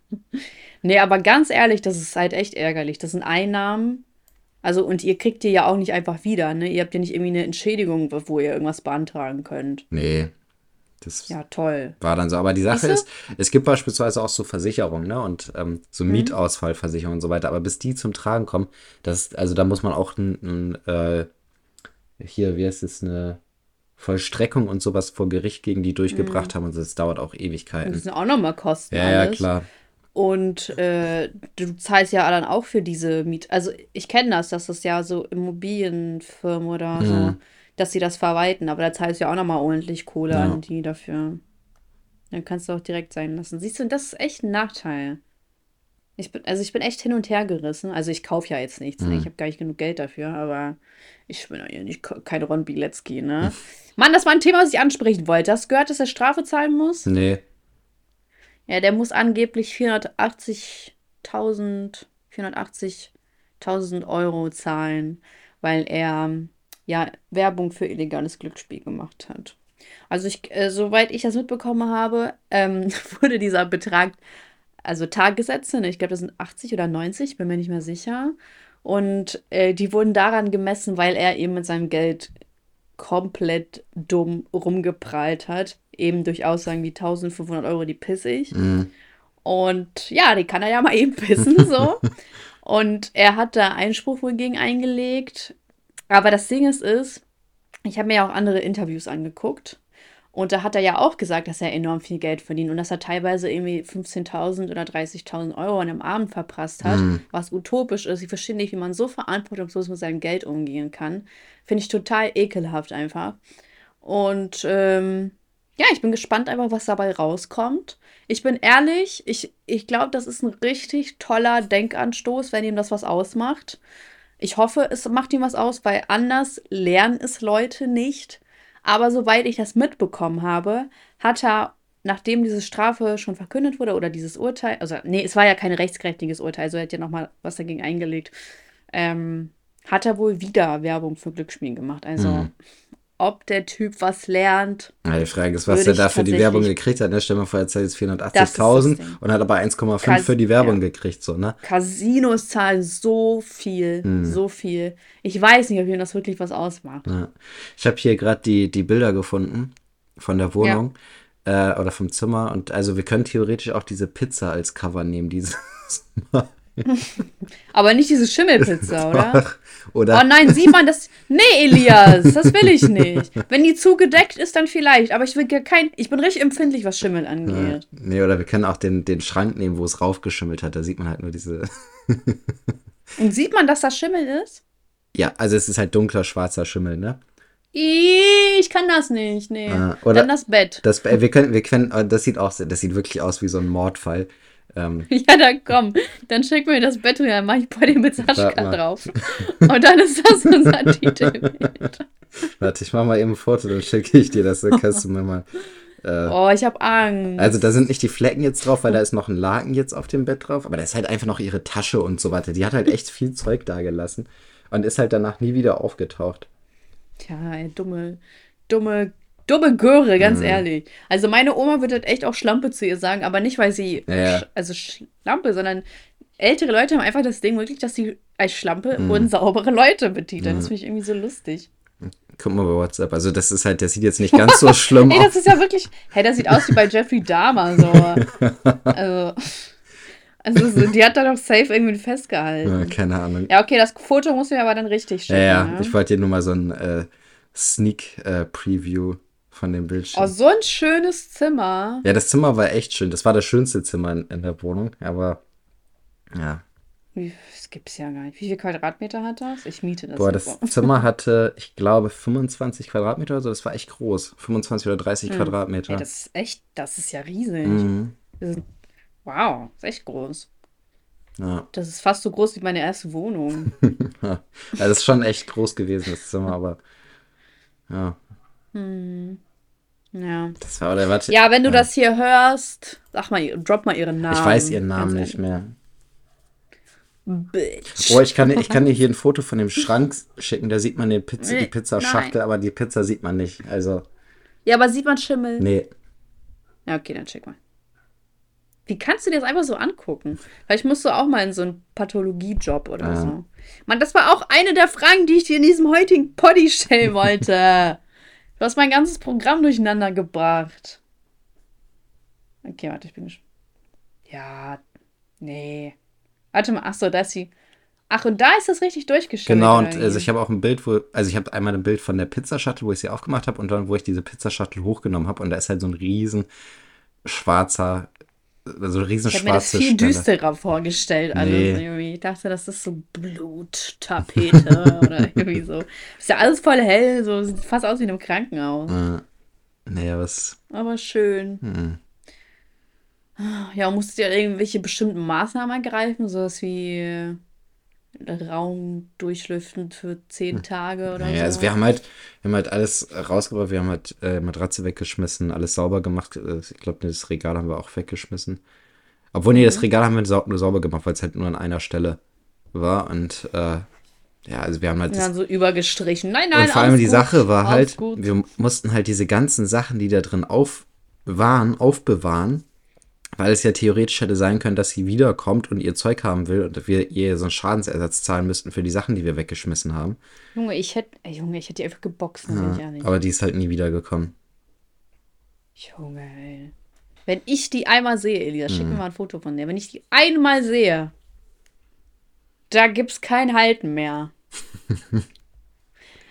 nee, aber ganz ehrlich, das ist halt echt ärgerlich. Das sind Einnahmen. Also, und ihr kriegt die ja auch nicht einfach wieder, ne? Ihr habt ja nicht irgendwie eine Entschädigung, wo ihr irgendwas beantragen könnt. Nee. Das ja, toll. War dann so. Aber die Sache ist, es gibt beispielsweise auch so Versicherungen, ne? Und ähm, so mhm. Mietausfallversicherungen und so weiter. Aber bis die zum Tragen kommen, das, also da muss man auch ein, ein äh, hier, wie heißt es, eine Vollstreckung und sowas vor Gericht gegen die durchgebracht mhm. haben. Und das dauert auch Ewigkeiten. Das sind auch nochmal Kosten. Ja, alles. ja, klar. Und äh, du zahlst ja dann auch für diese Miet. Also ich kenne das, dass das ja so Immobilienfirmen oder mhm. so, dass sie das verwalten. Aber da zahlst du ja auch nochmal ordentlich Kohle ja. an die dafür. Dann kannst du auch direkt sein lassen. Siehst du, das ist echt ein Nachteil. Ich bin, also ich bin echt hin und her gerissen. Also ich kaufe ja jetzt nichts. Mhm. Ne? Ich habe gar nicht genug Geld dafür, aber ich bin ja nicht kein Ron Bilecki, ne? Mann, das war ein Thema, was ich ansprechen wollte. Hast du gehört, dass er Strafe zahlen muss? Nee. Ja, der muss angeblich 480.000 480.000 Euro zahlen, weil er ja Werbung für illegales Glücksspiel gemacht hat. Also ich, äh, soweit ich das mitbekommen habe, ähm, wurde dieser Betrag, also Tagessätze, ne, ich glaube, das sind 80 oder 90, bin mir nicht mehr sicher. Und äh, die wurden daran gemessen, weil er eben mit seinem Geld komplett dumm rumgeprallt hat. Eben durch Aussagen wie 1500 Euro, die piss ich. Mhm. Und ja, die kann er ja mal eben pissen, so. Und er hat da Einspruch wohl gegen eingelegt. Aber das Ding ist, ist ich habe mir ja auch andere Interviews angeguckt. Und da hat er ja auch gesagt, dass er enorm viel Geld verdient und dass er teilweise irgendwie 15.000 oder 30.000 Euro an einem Abend verprasst hat, mhm. was utopisch ist. Ich verstehe nicht, wie man so verantwortungslos mit seinem Geld umgehen kann. Finde ich total ekelhaft einfach. Und ähm, ja, ich bin gespannt einfach, was dabei rauskommt. Ich bin ehrlich, ich, ich glaube, das ist ein richtig toller Denkanstoß, wenn ihm das was ausmacht. Ich hoffe, es macht ihm was aus, weil anders lernen es Leute nicht. Aber soweit ich das mitbekommen habe, hat er, nachdem diese Strafe schon verkündet wurde oder dieses Urteil, also nee, es war ja kein rechtskräftiges Urteil, also er hat ja nochmal was dagegen eingelegt, ähm, hat er wohl wieder Werbung für Glücksspielen gemacht. Also mhm ob der Typ was lernt. Ja, die Frage ist, was er da für die Werbung gekriegt hat. Ne? Stell mal vor, er zahlt jetzt 480.000 und hat aber 1,5 für die Werbung ja. gekriegt. So, ne? Casinos zahlen so viel, hm. so viel. Ich weiß nicht, ob ihm das wirklich was ausmacht. Ja. Ich habe hier gerade die, die Bilder gefunden von der Wohnung äh, oder vom Zimmer. Und also wir können theoretisch auch diese Pizza als Cover nehmen, dieses Mal. Aber nicht diese Schimmelpizza, oder? oder? Oh nein, sieht man das? Nee, Elias, das will ich nicht. Wenn die zugedeckt ist, dann vielleicht. Aber ich will kein. Ich bin richtig empfindlich, was Schimmel angeht. Ja. Nee, oder wir können auch den, den Schrank nehmen, wo es raufgeschimmelt hat. Da sieht man halt nur diese. Und sieht man, dass das Schimmel ist? Ja, also es ist halt dunkler, schwarzer Schimmel, ne? Ich kann das nicht, nee. Ah, oder Dann das Bett. Das, wir können, wir können, das sieht auch, das sieht wirklich aus wie so ein Mordfall. Ähm, ja, dann komm. Dann schick mir das Bett und dann mach ich bei dir mit Sascha drauf. Und dann ist das unser Titelbild. Warte, ich mach mal eben ein Foto, dann schicke ich dir das, dann kannst du mir mal. Äh, oh, ich hab Angst. Also da sind nicht die Flecken jetzt drauf, weil da ist noch ein Laken jetzt auf dem Bett drauf, aber da ist halt einfach noch ihre Tasche und so weiter. Die hat halt echt viel Zeug da gelassen und ist halt danach nie wieder aufgetaucht. Tja, ey, dumme, dumme, dumme Göre, ganz mhm. ehrlich. Also meine Oma würde halt echt auch Schlampe zu ihr sagen, aber nicht, weil sie, ja. sch also Schlampe, sondern ältere Leute haben einfach das Ding wirklich, dass sie als Schlampe mhm. unsaubere Leute betiteln. Mhm. Das finde ich irgendwie so lustig. Guck mal bei WhatsApp. Also, das ist halt, der sieht jetzt nicht ganz so schlimm aus. Ey, das ist ja wirklich. Hey, das sieht aus wie bei Jeffrey Dahmer. So. also. Also, die hat da doch safe irgendwie festgehalten. Ja, keine Ahnung. Ja, okay, das Foto muss mir aber dann richtig schicken. Ja, ja. Ne? ich wollte dir nur mal so ein äh, Sneak-Preview äh, von dem Bild schicken. Oh, so ein schönes Zimmer. Ja, das Zimmer war echt schön. Das war das schönste Zimmer in, in der Wohnung, aber ja. Wie, das gibt es ja gar nicht. Wie viele Quadratmeter hat das? Ich miete das. Boah, das. Zimmer hatte, ich glaube, 25 Quadratmeter oder so. Das war echt groß. 25 oder 30 mhm. Quadratmeter. Ey, das ist echt, das ist ja riesig. Mhm. Das ist, wow, das ist echt groß. Ja. Das ist fast so groß wie meine erste Wohnung. ja, das ist schon echt groß gewesen, das Zimmer, aber ja. Hm. Ja. Das war, oder warte. Ja, wenn du ja. das hier hörst, sag mal, drop mal ihren Namen. Ich weiß ihren Namen nicht mehr. Bitch. Oh, ich kann, ich kann dir hier ein Foto von dem Schrank schicken, da sieht man den Pizza, die Pizzaschachtel, aber die Pizza sieht man nicht. Also. Ja, aber sieht man Schimmel? Nee. Ja, okay, dann schick mal. Wie kannst du dir das einfach so angucken? Vielleicht musst du auch mal in so einen Pathologie-Job oder ja. so. Mann, das war auch eine der Fragen, die ich dir in diesem heutigen Poddy stellen wollte. du hast mein ganzes Programm durcheinander gebracht. Okay, warte, ich bin gespannt. Ja, nee. Warte mal, ach so, da ist sie. Ach, und da ist das richtig durchgestellt. Genau, und also ich habe auch ein Bild, wo, also ich habe einmal ein Bild von der Pizzaschachtel, wo ich sie aufgemacht habe und dann, wo ich diese Pizzaschachtel hochgenommen habe und da ist halt so ein riesen schwarzer, also riesen Ich habe mir das viel Stelle. düsterer vorgestellt alles nee. Ich dachte, das ist so Bluttapete oder irgendwie so. Ist ja alles voll hell, so sieht fast aus wie in einem Krankenhaus. Äh, naja, was. Aber schön. Hm. Ja, musstet ihr irgendwelche bestimmten Maßnahmen ergreifen, sowas wie Raum durchlüften für zehn hm. Tage oder naja, so? also wir haben halt, wir haben halt alles rausgebracht, wir haben halt äh, Matratze weggeschmissen, alles sauber gemacht. Äh, ich glaube, das Regal haben wir auch weggeschmissen. Obwohl, nee, das mhm. Regal haben wir nur sauber gemacht, weil es halt nur an einer Stelle war. Und äh, ja, also wir haben halt. Wir haben so übergestrichen. Nein, nein, Und vor allem die gut, Sache war halt, gut. wir mussten halt diese ganzen Sachen, die da drin auf waren, aufbewahren weil es ja theoretisch hätte sein können, dass sie wiederkommt und ihr Zeug haben will und wir ihr so einen Schadensersatz zahlen müssten für die Sachen, die wir weggeschmissen haben. Junge, ich hätte, Junge, ich hätte die einfach geboxt, ja, Aber die ist halt nie wiedergekommen. Junge, ey. Wenn ich die einmal sehe, Elisa, schick mhm. mir mal ein Foto von der. Wenn ich die einmal sehe, da gibt's kein Halten mehr.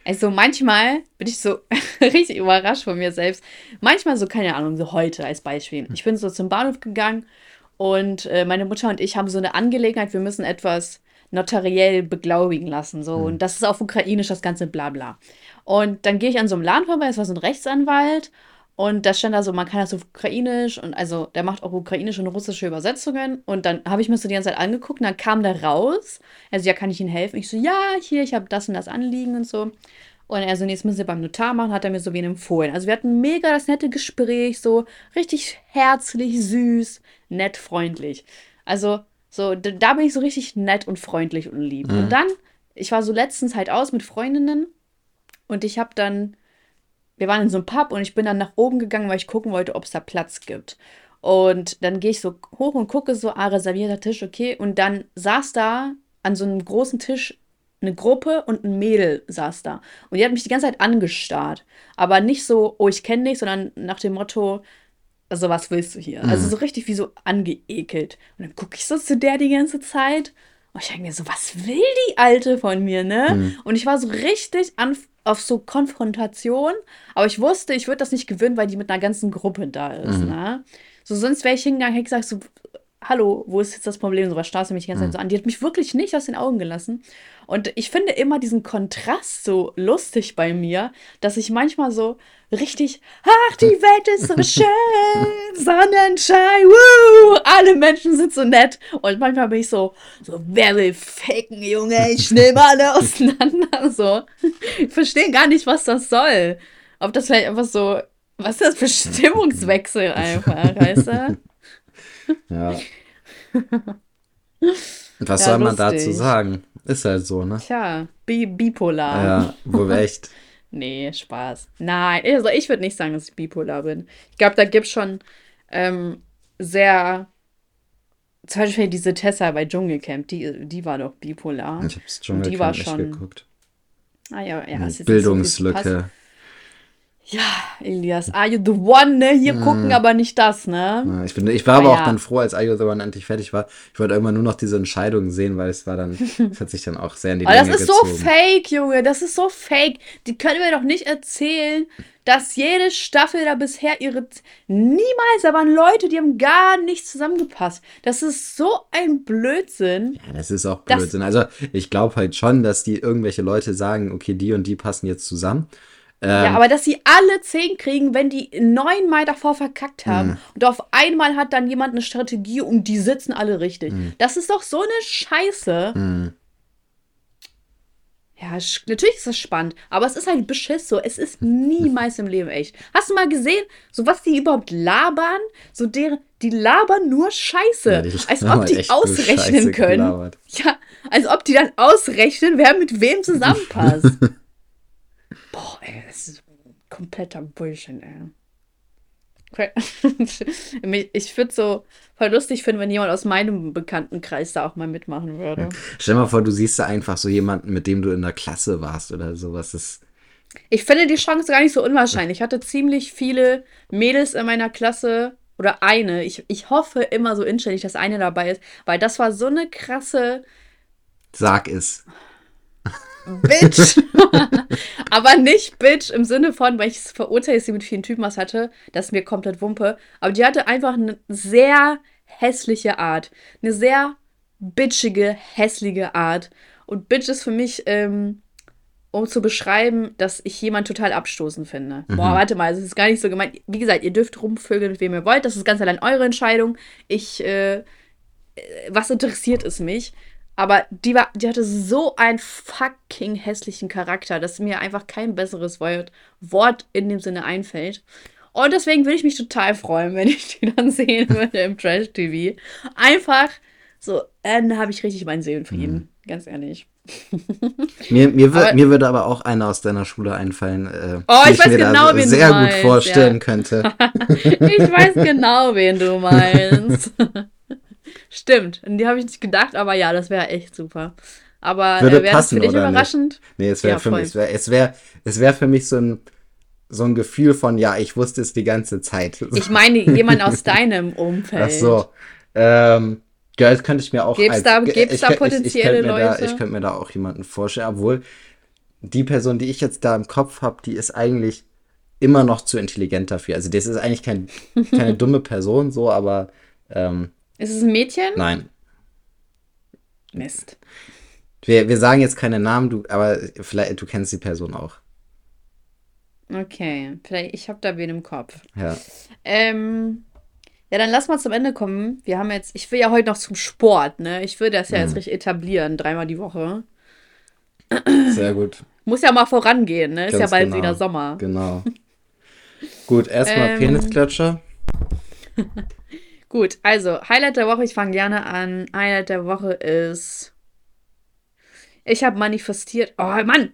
Also manchmal bin ich so richtig überrascht von mir selbst. Manchmal so, keine Ahnung, so heute als Beispiel. Ich bin so zum Bahnhof gegangen und äh, meine Mutter und ich haben so eine Angelegenheit, wir müssen etwas notariell beglaubigen lassen. So. Mhm. Und das ist auf Ukrainisch das ganze Blabla. Und dann gehe ich an so einem Laden vorbei, es war so ein Rechtsanwalt und da stand da so, man kann das auf Ukrainisch und also der macht auch ukrainische und russische Übersetzungen. Und dann habe ich mir so die ganze Zeit angeguckt und dann kam der raus. Also, ja, kann ich Ihnen helfen? Ich so, ja, hier, ich habe das und das Anliegen und so. Und er so, nee, das müssen Sie beim Notar machen, hat er mir so wen empfohlen. Also wir hatten mega das nette Gespräch, so richtig herzlich, süß, nett, freundlich. Also, so, da bin ich so richtig nett und freundlich und lieb. Mhm. Und dann, ich war so letztens halt aus mit Freundinnen und ich habe dann wir waren in so einem Pub und ich bin dann nach oben gegangen, weil ich gucken wollte, ob es da Platz gibt. Und dann gehe ich so hoch und gucke so, ah, reservierter Tisch, okay. Und dann saß da an so einem großen Tisch eine Gruppe und ein Mädel saß da. Und die hat mich die ganze Zeit angestarrt. Aber nicht so, oh, ich kenne dich, sondern nach dem Motto, also was willst du hier? Also mhm. Also so richtig wie so angeekelt. Und dann gucke ich so zu der die ganze Zeit. Und ich denke mir so, was will die Alte von mir, ne? Mhm. Und ich war so richtig an, auf so Konfrontation, aber ich wusste, ich würde das nicht gewinnen, weil die mit einer ganzen Gruppe da ist. Mhm. Ne? So, sonst wäre ich hingegangen, hätte gesagt, so, hallo, wo ist jetzt das Problem? So was starrst du mich die ganze Zeit so an. Die hat mich wirklich nicht aus den Augen gelassen. Und ich finde immer diesen Kontrast so lustig bei mir, dass ich manchmal so richtig, ach, die Welt ist so schön, Sonnenschein, woo, alle Menschen sind so nett. Und manchmal bin ich so, so, wer will faken, Junge, ich nehme alle auseinander, so. Ich verstehe gar nicht, was das soll. Ob das vielleicht einfach so, was ist das für Stimmungswechsel einfach, weißt du? Ja. Was ja, soll man lustig. dazu sagen? Ist halt so, ne? Tja, bi bipolar. Ja, wohl echt. nee, Spaß. Nein, also ich würde nicht sagen, dass ich bipolar bin. Ich glaube, da gibt es schon ähm, sehr. Zum Beispiel diese Tessa bei Dschungelcamp, die, die war doch bipolar. Ich hab's Dschungelcamp die war schon, geguckt. Ah ja, ja. Bildungslücke. Ja, Elias, Are You the One, ne? Hier mm. gucken, aber nicht das, ne? Ja, ich, bin, ich war aber, aber auch dann froh, als Are You the One endlich fertig war. Ich wollte irgendwann nur noch diese Entscheidung sehen, weil es war dann, es hat sich dann auch sehr in die Aber das ist gezogen. so fake, Junge, das ist so fake. Die können mir doch nicht erzählen, dass jede Staffel da bisher ihre. Niemals, da waren Leute, die haben gar nicht zusammengepasst. Das ist so ein Blödsinn. Ja, das ist auch Blödsinn. Also, ich glaube halt schon, dass die irgendwelche Leute sagen, okay, die und die passen jetzt zusammen. Ähm, ja, aber dass sie alle zehn kriegen, wenn die neunmal davor verkackt haben mh. und auf einmal hat dann jemand eine Strategie und die sitzen alle richtig. Mh. Das ist doch so eine Scheiße. Mh. Ja, natürlich ist das spannend, aber es ist halt Beschiss so. Es ist niemals im Leben echt. Hast du mal gesehen, so was die überhaupt labern? So deren, die labern nur Scheiße. Ja, als ob die ausrechnen können. Gelabert. Ja, als ob die dann ausrechnen, wer mit wem zusammenpasst. Boah, ey, das ist kompletter Bullshit, ey. ich würde so voll lustig finden, wenn jemand aus meinem Bekanntenkreis da auch mal mitmachen würde. Ja. Stell dir mal vor, du siehst da einfach so jemanden, mit dem du in der Klasse warst oder sowas. Das ich finde die Chance gar nicht so unwahrscheinlich. Ich hatte ziemlich viele Mädels in meiner Klasse oder eine. Ich, ich hoffe immer so inständig, dass eine dabei ist, weil das war so eine krasse. Sag es. Bitch. aber nicht Bitch im Sinne von, weil ich es verurteile, dass sie mit vielen Typen was hatte. Das ist mir komplett Wumpe. Aber die hatte einfach eine sehr hässliche Art. Eine sehr bitchige, hässliche Art. Und Bitch ist für mich, ähm, um zu beschreiben, dass ich jemand total abstoßend finde. Mhm. Boah, warte mal, es ist gar nicht so gemeint. Wie gesagt, ihr dürft rumvögeln, mit wem ihr wollt. Das ist ganz allein eure Entscheidung. Ich, äh, äh was interessiert es mich? Aber die, war, die hatte so einen fucking hässlichen Charakter, dass mir einfach kein besseres Wort, Wort in dem Sinne einfällt. Und deswegen würde ich mich total freuen, wenn ich die dann sehen würde im Trash-TV. Einfach so, äh, dann habe ich richtig meinen Seelenfrieden, mhm. ganz ehrlich. mir, mir, aber, mir würde aber auch einer aus deiner Schule einfallen, äh, oh, ich, ich weiß mir genau, da wen sehr du meinst, gut vorstellen ja. könnte. ich weiß genau, wen du meinst. Stimmt, an die habe ich nicht gedacht, aber ja, das wäre echt super. Aber Würde äh, wäre das für dich überraschend? Nicht? Nee, es wäre ja, für mich, es wäre es wär, es wär für mich so ein, so ein Gefühl von, ja, ich wusste es die ganze Zeit. Ich meine, jemand aus deinem Umfeld. Ach so. Ähm, ja, das könnte ich mir auch. Gibt es da, gibt's da potenzielle ich, ich Leute? Da, ich könnte mir da auch jemanden vorstellen, obwohl die Person, die ich jetzt da im Kopf habe, die ist eigentlich immer noch zu intelligent dafür. Also das ist eigentlich kein, keine dumme Person so, aber ähm, ist es ein Mädchen? Nein. Mist. Wir, wir sagen jetzt keine Namen, du, aber vielleicht, du kennst die Person auch. Okay, vielleicht, ich habe da wen im Kopf. Ja. Ähm, ja, dann lass mal zum Ende kommen. Wir haben jetzt, ich will ja heute noch zum Sport, ne? Ich will das ja mhm. jetzt richtig etablieren, dreimal die Woche. Sehr gut. Muss ja mal vorangehen, ne? Ist ja bald genau. wieder Sommer. Genau. gut, erstmal ähm, Penisklatscher. Gut, also Highlight der Woche, ich fange gerne an. Highlight der Woche ist. Ich habe manifestiert. Oh Mann!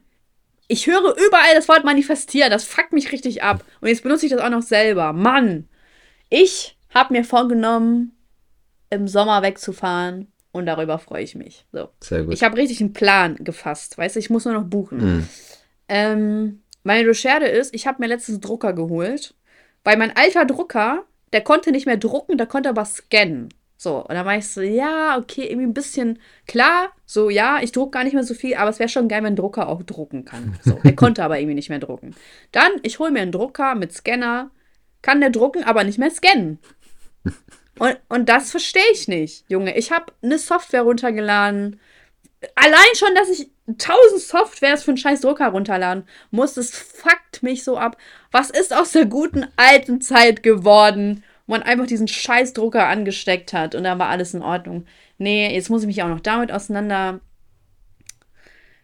Ich höre überall das Wort manifestieren. Das fuckt mich richtig ab. Und jetzt benutze ich das auch noch selber. Mann! Ich habe mir vorgenommen, im Sommer wegzufahren. Und darüber freue ich mich. So. Sehr gut. Ich habe richtig einen Plan gefasst. Weißt du, ich muss nur noch buchen. Mm. Ähm, meine Recherche ist, ich habe mir letztens Drucker geholt. Weil mein alter Drucker der konnte nicht mehr drucken, der konnte aber scannen. So, und dann war ich so, ja, okay, irgendwie ein bisschen klar, so, ja, ich druck gar nicht mehr so viel, aber es wäre schon geil, wenn ein Drucker auch drucken kann. So, der konnte aber irgendwie nicht mehr drucken. Dann, ich hole mir einen Drucker mit Scanner, kann der drucken, aber nicht mehr scannen. Und, und das verstehe ich nicht, Junge. Ich habe eine Software runtergeladen. Allein schon, dass ich tausend Softwares für einen scheiß Drucker runterladen muss, das fuckt mich so ab. Was ist aus der guten alten Zeit geworden, wo man einfach diesen scheiß Drucker angesteckt hat und dann war alles in Ordnung. Nee, jetzt muss ich mich auch noch damit auseinander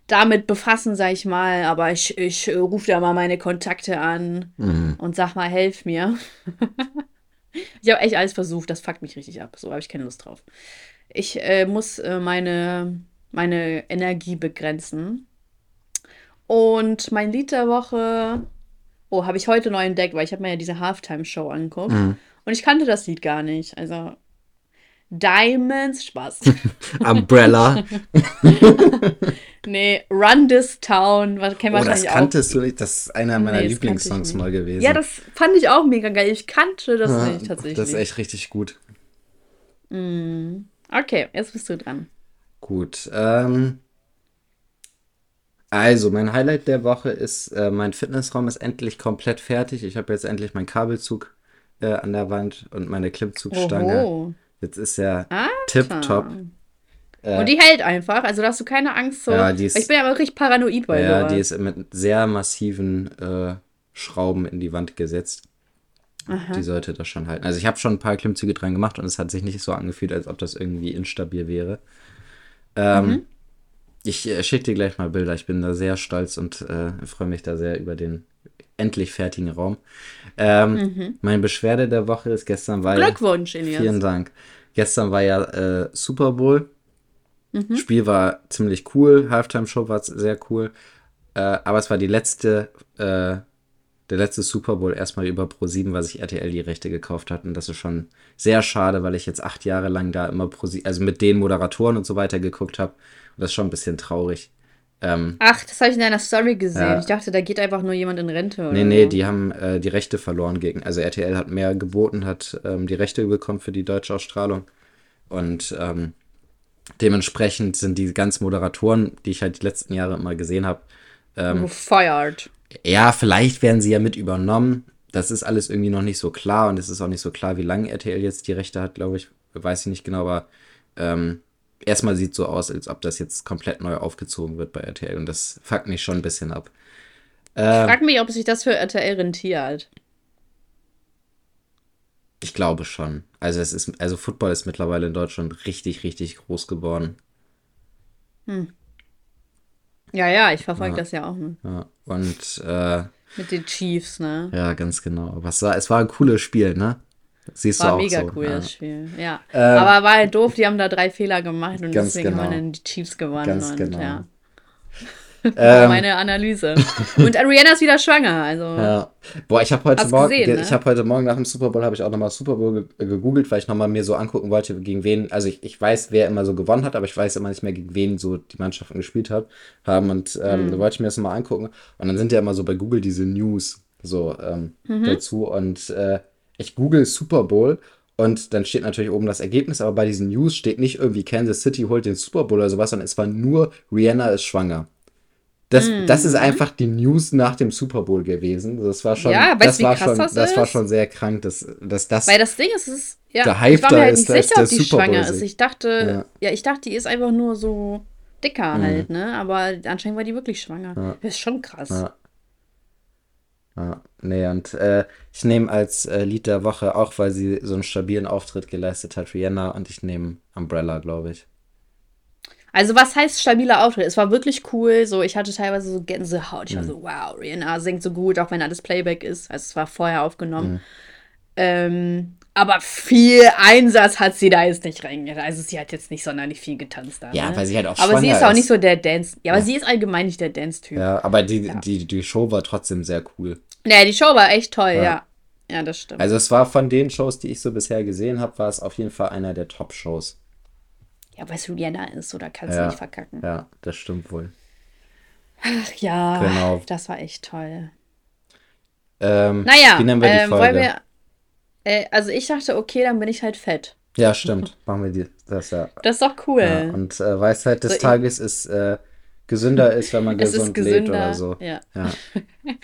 damit befassen, sag ich mal, aber ich, ich äh, rufe da mal meine Kontakte an Mhm. und sag mal, helf mir. ich habe echt alles versucht, das fuckt mich richtig ab. So habe ich keine Lust drauf. Ich äh, muss äh, meine, meine Energie begrenzen. Und mein Lied der Woche, oh, habe ich heute neu entdeckt, weil ich habe mir ja diese Halftime-Show angeguckt. Mhm. Und ich kannte das Lied gar nicht. Also Diamonds, Spaß. Umbrella. nee, Run This Town, was kennen Oh, das wahrscheinlich auch. kanntest du nicht. Das ist einer meiner Nee, Lieblingssongs mal gewesen. Ja, das fand ich auch mega geil. Ich kannte das Ja, nicht tatsächlich. Das ist echt richtig gut. Okay, jetzt bist du dran. Gut. Ähm, also, mein Highlight der Woche ist, äh, mein Fitnessraum ist endlich komplett fertig. Ich habe jetzt endlich meinen Kabelzug äh, an der Wand und meine Klimmzugstange. Oho. Jetzt ist er Alter. tipptopp. Äh, Und die hält einfach, also da hast du keine Angst so. Ja, ist- ich bin ja aber richtig paranoid bei ja, sowas. die ist mit sehr massiven äh, Schrauben in die Wand gesetzt. Die sollte das schon halten. Also ich habe schon ein paar Klimmzüge dran gemacht und es hat sich nicht so angefühlt, als ob das irgendwie instabil wäre. Ähm, Mhm. Ich äh, schicke dir gleich mal Bilder. Ich bin da sehr stolz und äh, freue mich da sehr über den endlich fertigen Raum. Ähm, Meine Beschwerde der Woche ist gestern war ja- Mhm. Glückwunsch, Elias. Vielen Dank. Gestern war ja äh, Super Bowl. Mhm. Spiel war ziemlich cool. Halftime Show war sehr cool. Äh, aber es war die letzte, äh, der letzte Super Bowl erstmal über Pro7, weil sich RTL die Rechte gekauft hat. Und das ist schon sehr schade, weil ich jetzt acht Jahre lang da immer Pro also mit den Moderatoren und so weiter geguckt habe. Und das ist schon ein bisschen traurig. Ähm, Ach, das habe ich in deiner Story gesehen. Ja. Ich dachte, da geht einfach nur jemand in Rente oder Nee, nee, so. die haben äh, die Rechte verloren gegen. Also RTL hat mehr geboten, hat ähm, die Rechte bekommen für die deutsche Ausstrahlung. Und ähm, dementsprechend sind die ganzen Moderatoren, die ich halt die letzten Jahre immer gesehen habe, ähm, Gefeuert. Ja, vielleicht werden sie ja mit übernommen. Das ist alles irgendwie noch nicht so klar und es ist auch nicht so klar, wie lange RTL jetzt die Rechte hat, glaube ich. Weiß ich nicht genau, aber ähm, erstmal sieht so aus, als ob das jetzt komplett neu aufgezogen wird bei RTL und das fuckt mich schon ein bisschen ab. Ich frag mich, ob sich das für RTL rentiert. Ich glaube schon. Also es ist, also Football ist mittlerweile in Deutschland richtig, richtig groß geworden. Ja, ja, ich verfolge das ja auch ne? Ja. Und äh, mit den Chiefs, ne? ja, ganz genau. Aber es war, es war ein cooles Spiel, ne? Siehst du War auch mega so. cool, ja. das Spiel. Ja. Ähm, Aber war halt doof, die haben da drei Fehler gemacht und deswegen genau. haben dann die Chiefs gewonnen. Ganz und, genau. Ja. Ähm, Meine Analyse. Und Ariana ist wieder schwanger, also. Ja. Boah, ich habe heute Morgen, gesehen, ne? ich habe heute Morgen nach dem Super Bowl habe ich auch nochmal Super Bowl ge gegoogelt, weil ich nochmal mir so angucken wollte, gegen wen, also ich, ich weiß, wer immer so gewonnen hat, aber ich weiß immer nicht mehr, gegen wen so die Mannschaften gespielt hat, haben und ähm, Mhm. da wollte ich mir das nochmal angucken und dann sind ja immer so bei Google diese News so ähm, Mhm. dazu und äh, ich google Super Bowl und dann steht natürlich oben das Ergebnis, aber bei diesen News steht nicht irgendwie Kansas City holt den Super Bowl oder sowas, sondern es war nur Rihanna ist schwanger. Das, das Mhm. ist einfach die News nach dem Super Bowl gewesen. Das war schon, Ja, das war schon, das das war schon sehr krank, dass, dass das. Weil das Ding ist, ist. Ja, Der Hype ich war mir da halt ist, nicht sicher, ob die Super schwanger ist. Ich dachte, Ja. Mhm. ja. ich dachte, die ist einfach nur so dicker halt, ne? Aber anscheinend war die wirklich schwanger. Ja. Das ist schon krass. Ja. Ja, nee, und äh, ich nehme als äh, Lied der Woche, auch weil sie so einen stabilen Auftritt geleistet hat, Rihanna, und ich nehme Umbrella, glaube ich. Also, was heißt stabiler Auftritt? Es war wirklich cool. So, ich hatte teilweise so Gänsehaut. Ich war Mhm. so, wow, Rihanna singt so gut, auch wenn alles Playback ist. Also, es war vorher Mhm. aufgenommen. Ähm, aber viel Einsatz hat sie da jetzt nicht reingegangen. Also, sie hat jetzt nicht sonderlich viel getanzt da. Ja, ne? weil sie halt auch Aber sie ist auch ist. nicht so der Dance. Ja, aber sie ist allgemein nicht der Dance-Typ. Ja, aber die, die, die Show war trotzdem sehr cool. Naja, die Show war echt toll, Ja. ja. Ja, das stimmt. Also es war von den Shows, die ich so bisher gesehen habe, war es auf jeden Fall einer der Top-Shows. Ja, weil es Rihanna ist, da kannst Ja. du nicht verkacken. Ja, das stimmt wohl. Ach ja, Genau. das war echt toll. Ähm, Naja, wie nennen wir die Folge? wollen wir. Äh, also ich dachte, okay, dann bin ich halt fett. Ja, stimmt. Machen wir die, das ja. Das ist doch cool. ja. Und äh, Weisheit des So, Tages ist, äh, gesünder ist, wenn man gesund lebt oder so. Ja. Ja.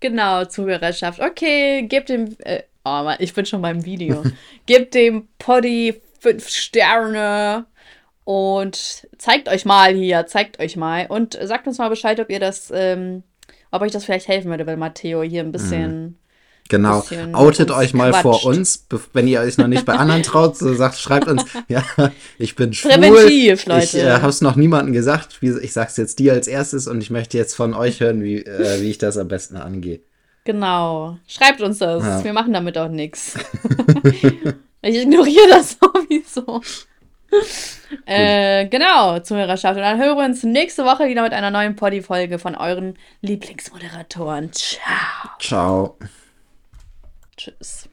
Genau, Zuhörerschaft. Okay, gebt dem, äh, Oh Mann, ich bin schon beim Video. Gebt dem Poddy fünf Sterne und zeigt euch mal hier, zeigt euch mal und sagt uns mal Bescheid, ob ihr das, ähm, ob euch das vielleicht helfen würde, wenn Matteo hier ein bisschen. Genau. bisschen Outet uns euch mal vor quatscht. uns, bef- wenn ihr euch noch nicht bei anderen traut, so sagt, schreibt uns, ja, ich bin schwul. Präventiv, Leute. Ich äh, hab's noch niemandem gesagt. Wie, ich sag's jetzt dir als erstes und ich möchte jetzt von euch hören, wie, äh, wie ich das am besten angehe. Genau. Schreibt uns das. Ja. Wir machen damit auch nichts. ich ignoriere das sowieso. Äh, genau, Zuhörerschaft. Und dann hören wir uns nächste Woche wieder mit einer neuen Poddy-Folge von euren Lieblingsmoderatoren. Ciao. Ciao. Tschüss.